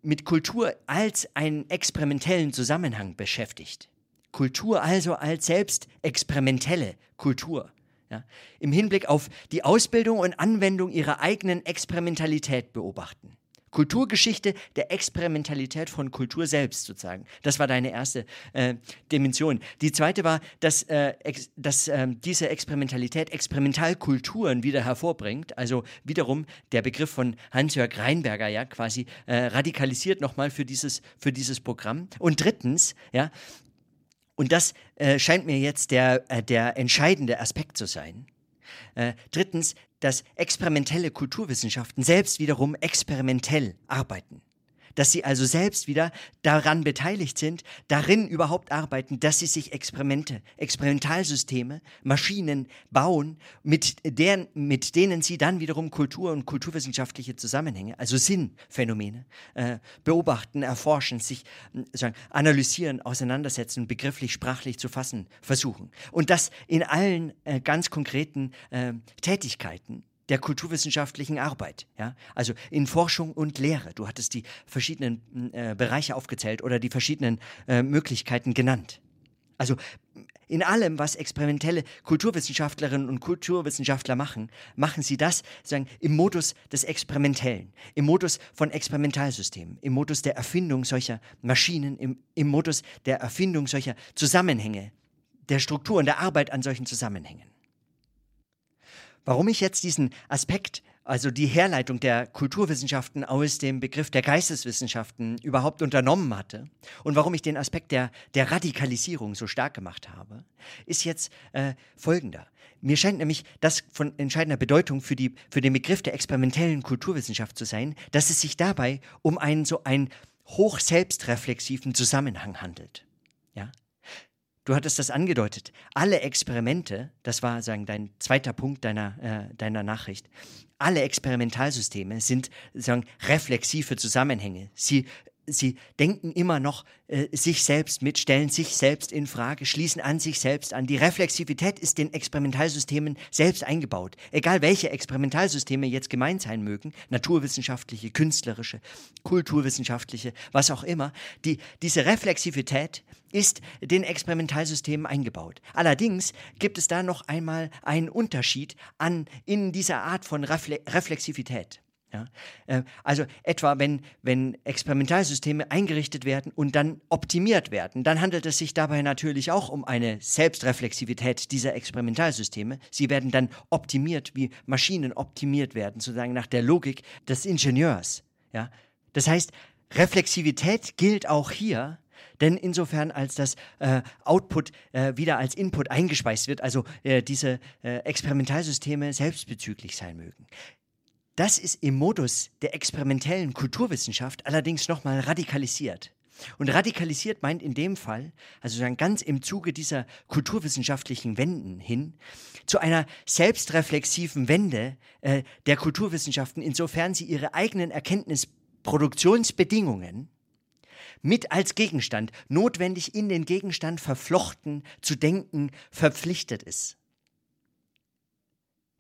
mit Kultur als einen experimentellen Zusammenhang beschäftigt. Kultur also als selbst experimentelle Kultur. Ja, Im Hinblick auf die Ausbildung und Anwendung ihrer eigenen Experimentalität beobachten. Kulturgeschichte der Experimentalität von Kultur selbst sozusagen. Das war deine erste äh, Dimension. Die zweite war, dass, äh, ex, dass äh, diese Experimentalität Experimentalkulturen wieder hervorbringt. Also wiederum der Begriff von Hans-Jörg Reinberger ja quasi äh, radikalisiert nochmal für dieses, für dieses Programm. Und drittens, ja, und das äh, scheint mir jetzt der, äh, der entscheidende Aspekt zu sein. Äh, drittens, dass experimentelle Kulturwissenschaften selbst wiederum experimentell arbeiten dass sie also selbst wieder daran beteiligt sind, darin überhaupt arbeiten, dass sie sich Experimente, Experimentalsysteme, Maschinen bauen, mit, deren, mit denen sie dann wiederum Kultur und kulturwissenschaftliche Zusammenhänge, also Sinnphänomene, äh, beobachten, erforschen, sich sagen, analysieren, auseinandersetzen, begrifflich, sprachlich zu fassen versuchen. Und das in allen äh, ganz konkreten äh, Tätigkeiten der kulturwissenschaftlichen Arbeit. Ja? Also in Forschung und Lehre. Du hattest die verschiedenen äh, Bereiche aufgezählt oder die verschiedenen äh, Möglichkeiten genannt. Also in allem, was experimentelle Kulturwissenschaftlerinnen und Kulturwissenschaftler machen, machen sie das sagen, im Modus des Experimentellen, im Modus von Experimentalsystemen, im Modus der Erfindung solcher Maschinen, im, im Modus der Erfindung solcher Zusammenhänge, der Strukturen, der Arbeit an solchen Zusammenhängen. Warum ich jetzt diesen Aspekt, also die Herleitung der Kulturwissenschaften aus dem Begriff der Geisteswissenschaften überhaupt unternommen hatte und warum ich den Aspekt der, der Radikalisierung so stark gemacht habe, ist jetzt äh, folgender. Mir scheint nämlich das von entscheidender Bedeutung für, die, für den Begriff der experimentellen Kulturwissenschaft zu sein, dass es sich dabei um einen so einen hoch selbstreflexiven Zusammenhang handelt. Du hattest das angedeutet. Alle Experimente, das war sagen dein zweiter Punkt deiner, äh, deiner Nachricht, alle Experimentalsysteme sind sagen reflexive Zusammenhänge. Sie sie denken immer noch äh, sich selbst mit, stellen sich selbst in Frage, schließen an sich selbst an. Die Reflexivität ist den Experimentalsystemen selbst eingebaut. Egal welche Experimentalsysteme jetzt gemeint sein mögen, naturwissenschaftliche, künstlerische, kulturwissenschaftliche, was auch immer, die, diese Reflexivität ist den Experimentalsystemen eingebaut. Allerdings gibt es da noch einmal einen Unterschied an in dieser Art von Refle Reflexivität. Ja? Äh, also etwa, wenn, wenn Experimentalsysteme eingerichtet werden und dann optimiert werden, dann handelt es sich dabei natürlich auch um eine Selbstreflexivität dieser Experimentalsysteme. Sie werden dann optimiert, wie Maschinen optimiert werden, sozusagen nach der Logik des Ingenieurs. Ja? Das heißt, Reflexivität gilt auch hier denn insofern als das äh, Output äh, wieder als Input eingespeist wird, also äh, diese äh, Experimentalsysteme selbstbezüglich sein mögen. Das ist im Modus der experimentellen Kulturwissenschaft allerdings nochmal radikalisiert. Und radikalisiert meint in dem Fall, also dann ganz im Zuge dieser kulturwissenschaftlichen Wenden hin, zu einer selbstreflexiven Wende äh, der Kulturwissenschaften, insofern sie ihre eigenen Erkenntnisproduktionsbedingungen mit als Gegenstand, notwendig in den Gegenstand verflochten, zu denken, verpflichtet ist.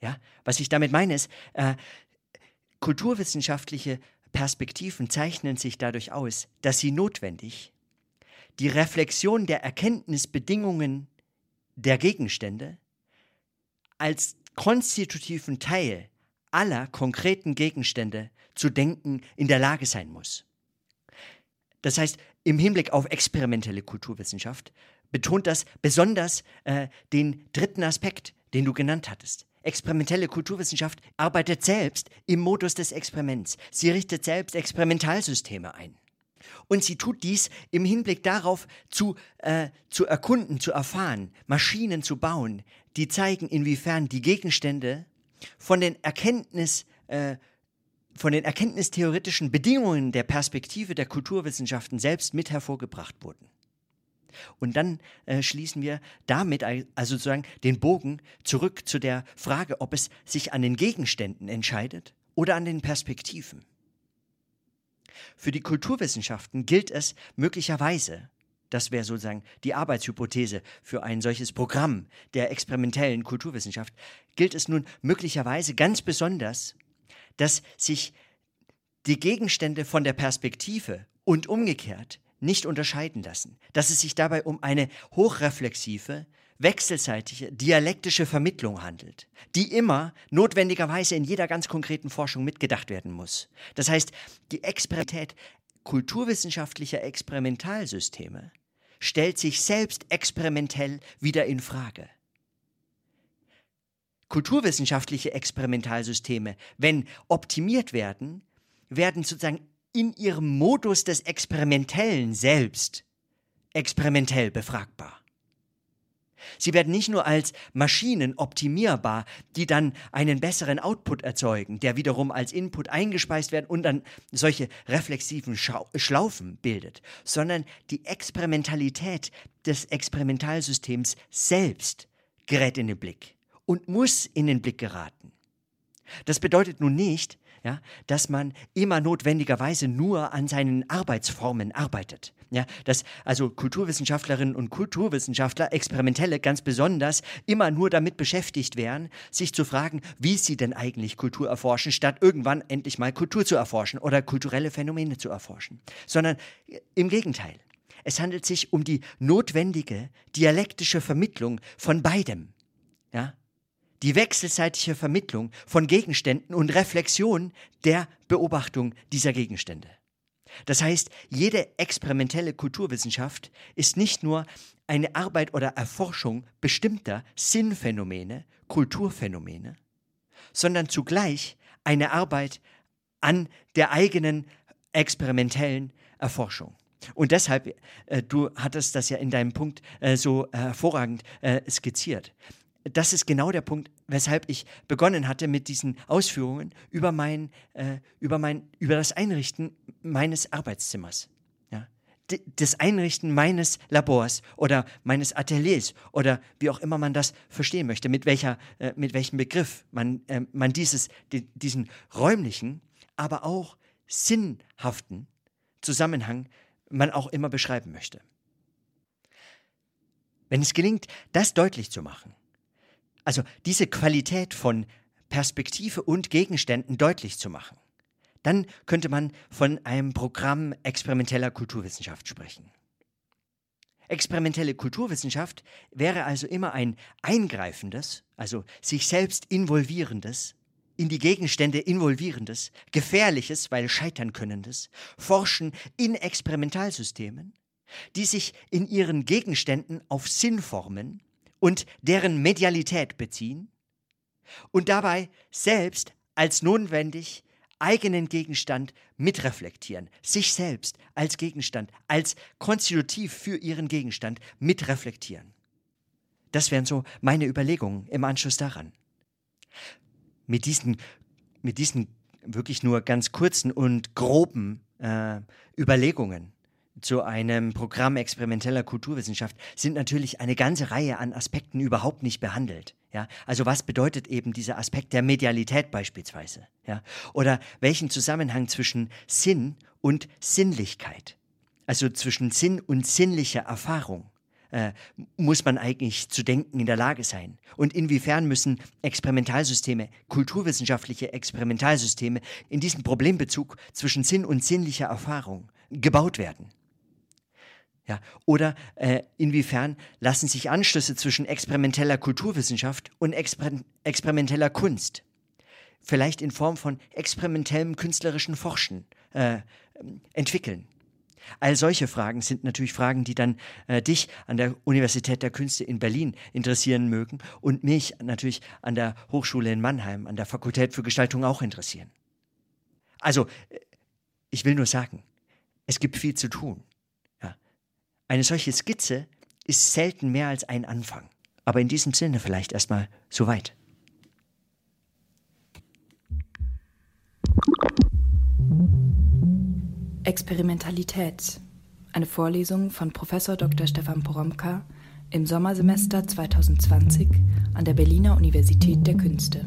Ja, was ich damit meine ist, äh, Kulturwissenschaftliche Perspektiven zeichnen sich dadurch aus, dass sie notwendig die Reflexion der Erkenntnisbedingungen der Gegenstände als konstitutiven Teil aller konkreten Gegenstände zu denken in der Lage sein muss. Das heißt, im Hinblick auf experimentelle Kulturwissenschaft betont das besonders äh, den dritten Aspekt, den du genannt hattest, Experimentelle Kulturwissenschaft arbeitet selbst im Modus des Experiments. Sie richtet selbst Experimentalsysteme ein. Und sie tut dies im Hinblick darauf, zu, äh, zu erkunden, zu erfahren, Maschinen zu bauen, die zeigen, inwiefern die Gegenstände von den Erkenntnis, äh, von den erkenntnistheoretischen Bedingungen der Perspektive der Kulturwissenschaften selbst mit hervorgebracht wurden. Und dann äh, schließen wir damit also sozusagen den Bogen zurück zu der Frage, ob es sich an den Gegenständen entscheidet oder an den Perspektiven. Für die Kulturwissenschaften gilt es möglicherweise, das wäre sozusagen die Arbeitshypothese für ein solches Programm der experimentellen Kulturwissenschaft, gilt es nun möglicherweise ganz besonders, dass sich die Gegenstände von der Perspektive und umgekehrt nicht unterscheiden lassen, dass es sich dabei um eine hochreflexive, wechselseitige, dialektische Vermittlung handelt, die immer notwendigerweise in jeder ganz konkreten Forschung mitgedacht werden muss. Das heißt, die Experimentalität kulturwissenschaftlicher Experimentalsysteme stellt sich selbst experimentell wieder in Frage. Kulturwissenschaftliche Experimentalsysteme, wenn optimiert werden, werden sozusagen in ihrem Modus des Experimentellen selbst experimentell befragbar. Sie werden nicht nur als Maschinen optimierbar, die dann einen besseren Output erzeugen, der wiederum als Input eingespeist werden und dann solche reflexiven Schlaufen bildet, sondern die Experimentalität des Experimentalsystems selbst gerät in den Blick und muss in den Blick geraten. Das bedeutet nun nicht, ja, dass man immer notwendigerweise nur an seinen Arbeitsformen arbeitet. Ja, dass also Kulturwissenschaftlerinnen und Kulturwissenschaftler, Experimentelle ganz besonders, immer nur damit beschäftigt wären, sich zu fragen, wie sie denn eigentlich Kultur erforschen, statt irgendwann endlich mal Kultur zu erforschen oder kulturelle Phänomene zu erforschen. Sondern äh, im Gegenteil. Es handelt sich um die notwendige dialektische Vermittlung von beidem. Ja? Die wechselseitige Vermittlung von Gegenständen und Reflexion der Beobachtung dieser Gegenstände. Das heißt, jede experimentelle Kulturwissenschaft ist nicht nur eine Arbeit oder Erforschung bestimmter Sinnphänomene, Kulturphänomene, sondern zugleich eine Arbeit an der eigenen experimentellen Erforschung. Und deshalb, äh, du hattest das ja in deinem Punkt äh, so hervorragend äh, skizziert das ist genau der Punkt, weshalb ich begonnen hatte mit diesen Ausführungen über mein, äh, über mein, über das Einrichten meines Arbeitszimmers. Ja? Das Einrichten meines Labors oder meines Ateliers oder wie auch immer man das verstehen möchte, mit welcher, äh, mit welchem Begriff man, äh, man dieses, die, diesen räumlichen, aber auch sinnhaften Zusammenhang man auch immer beschreiben möchte. Wenn es gelingt, das deutlich zu machen, also diese Qualität von Perspektive und Gegenständen deutlich zu machen. Dann könnte man von einem Programm experimenteller Kulturwissenschaft sprechen. Experimentelle Kulturwissenschaft wäre also immer ein eingreifendes, also sich selbst involvierendes, in die Gegenstände involvierendes, gefährliches, weil scheitern könnendes, Forschen in Experimentalsystemen, die sich in ihren Gegenständen auf Sinnformen, und deren Medialität beziehen und dabei selbst als notwendig eigenen Gegenstand mitreflektieren, sich selbst als Gegenstand, als konstitutiv für ihren Gegenstand mitreflektieren. Das wären so meine Überlegungen im Anschluss daran. Mit diesen, mit diesen wirklich nur ganz kurzen und groben äh, Überlegungen zu einem Programm experimenteller Kulturwissenschaft sind natürlich eine ganze Reihe an Aspekten überhaupt nicht behandelt. Ja, also was bedeutet eben dieser Aspekt der Medialität beispielsweise? Ja, oder welchen Zusammenhang zwischen Sinn und Sinnlichkeit, also zwischen Sinn und sinnlicher Erfahrung, äh, muss man eigentlich zu denken in der Lage sein? Und inwiefern müssen Experimentalsysteme, kulturwissenschaftliche Experimentalsysteme in diesem Problembezug zwischen Sinn und sinnlicher Erfahrung gebaut werden? Ja, oder äh, inwiefern lassen sich Anschlüsse zwischen experimenteller Kulturwissenschaft und exper experimenteller Kunst, vielleicht in Form von experimentellem künstlerischen Forschen, äh, entwickeln? All solche Fragen sind natürlich Fragen, die dann äh, dich an der Universität der Künste in Berlin interessieren mögen und mich natürlich an der Hochschule in Mannheim, an der Fakultät für Gestaltung auch interessieren. Also, äh, ich will nur sagen, es gibt viel zu tun. Eine solche Skizze ist selten mehr als ein Anfang. Aber in diesem Sinne vielleicht erstmal soweit. Experimentalität. Eine Vorlesung von Prof. Dr. Stefan Poromka im Sommersemester 2020 an der Berliner Universität der Künste.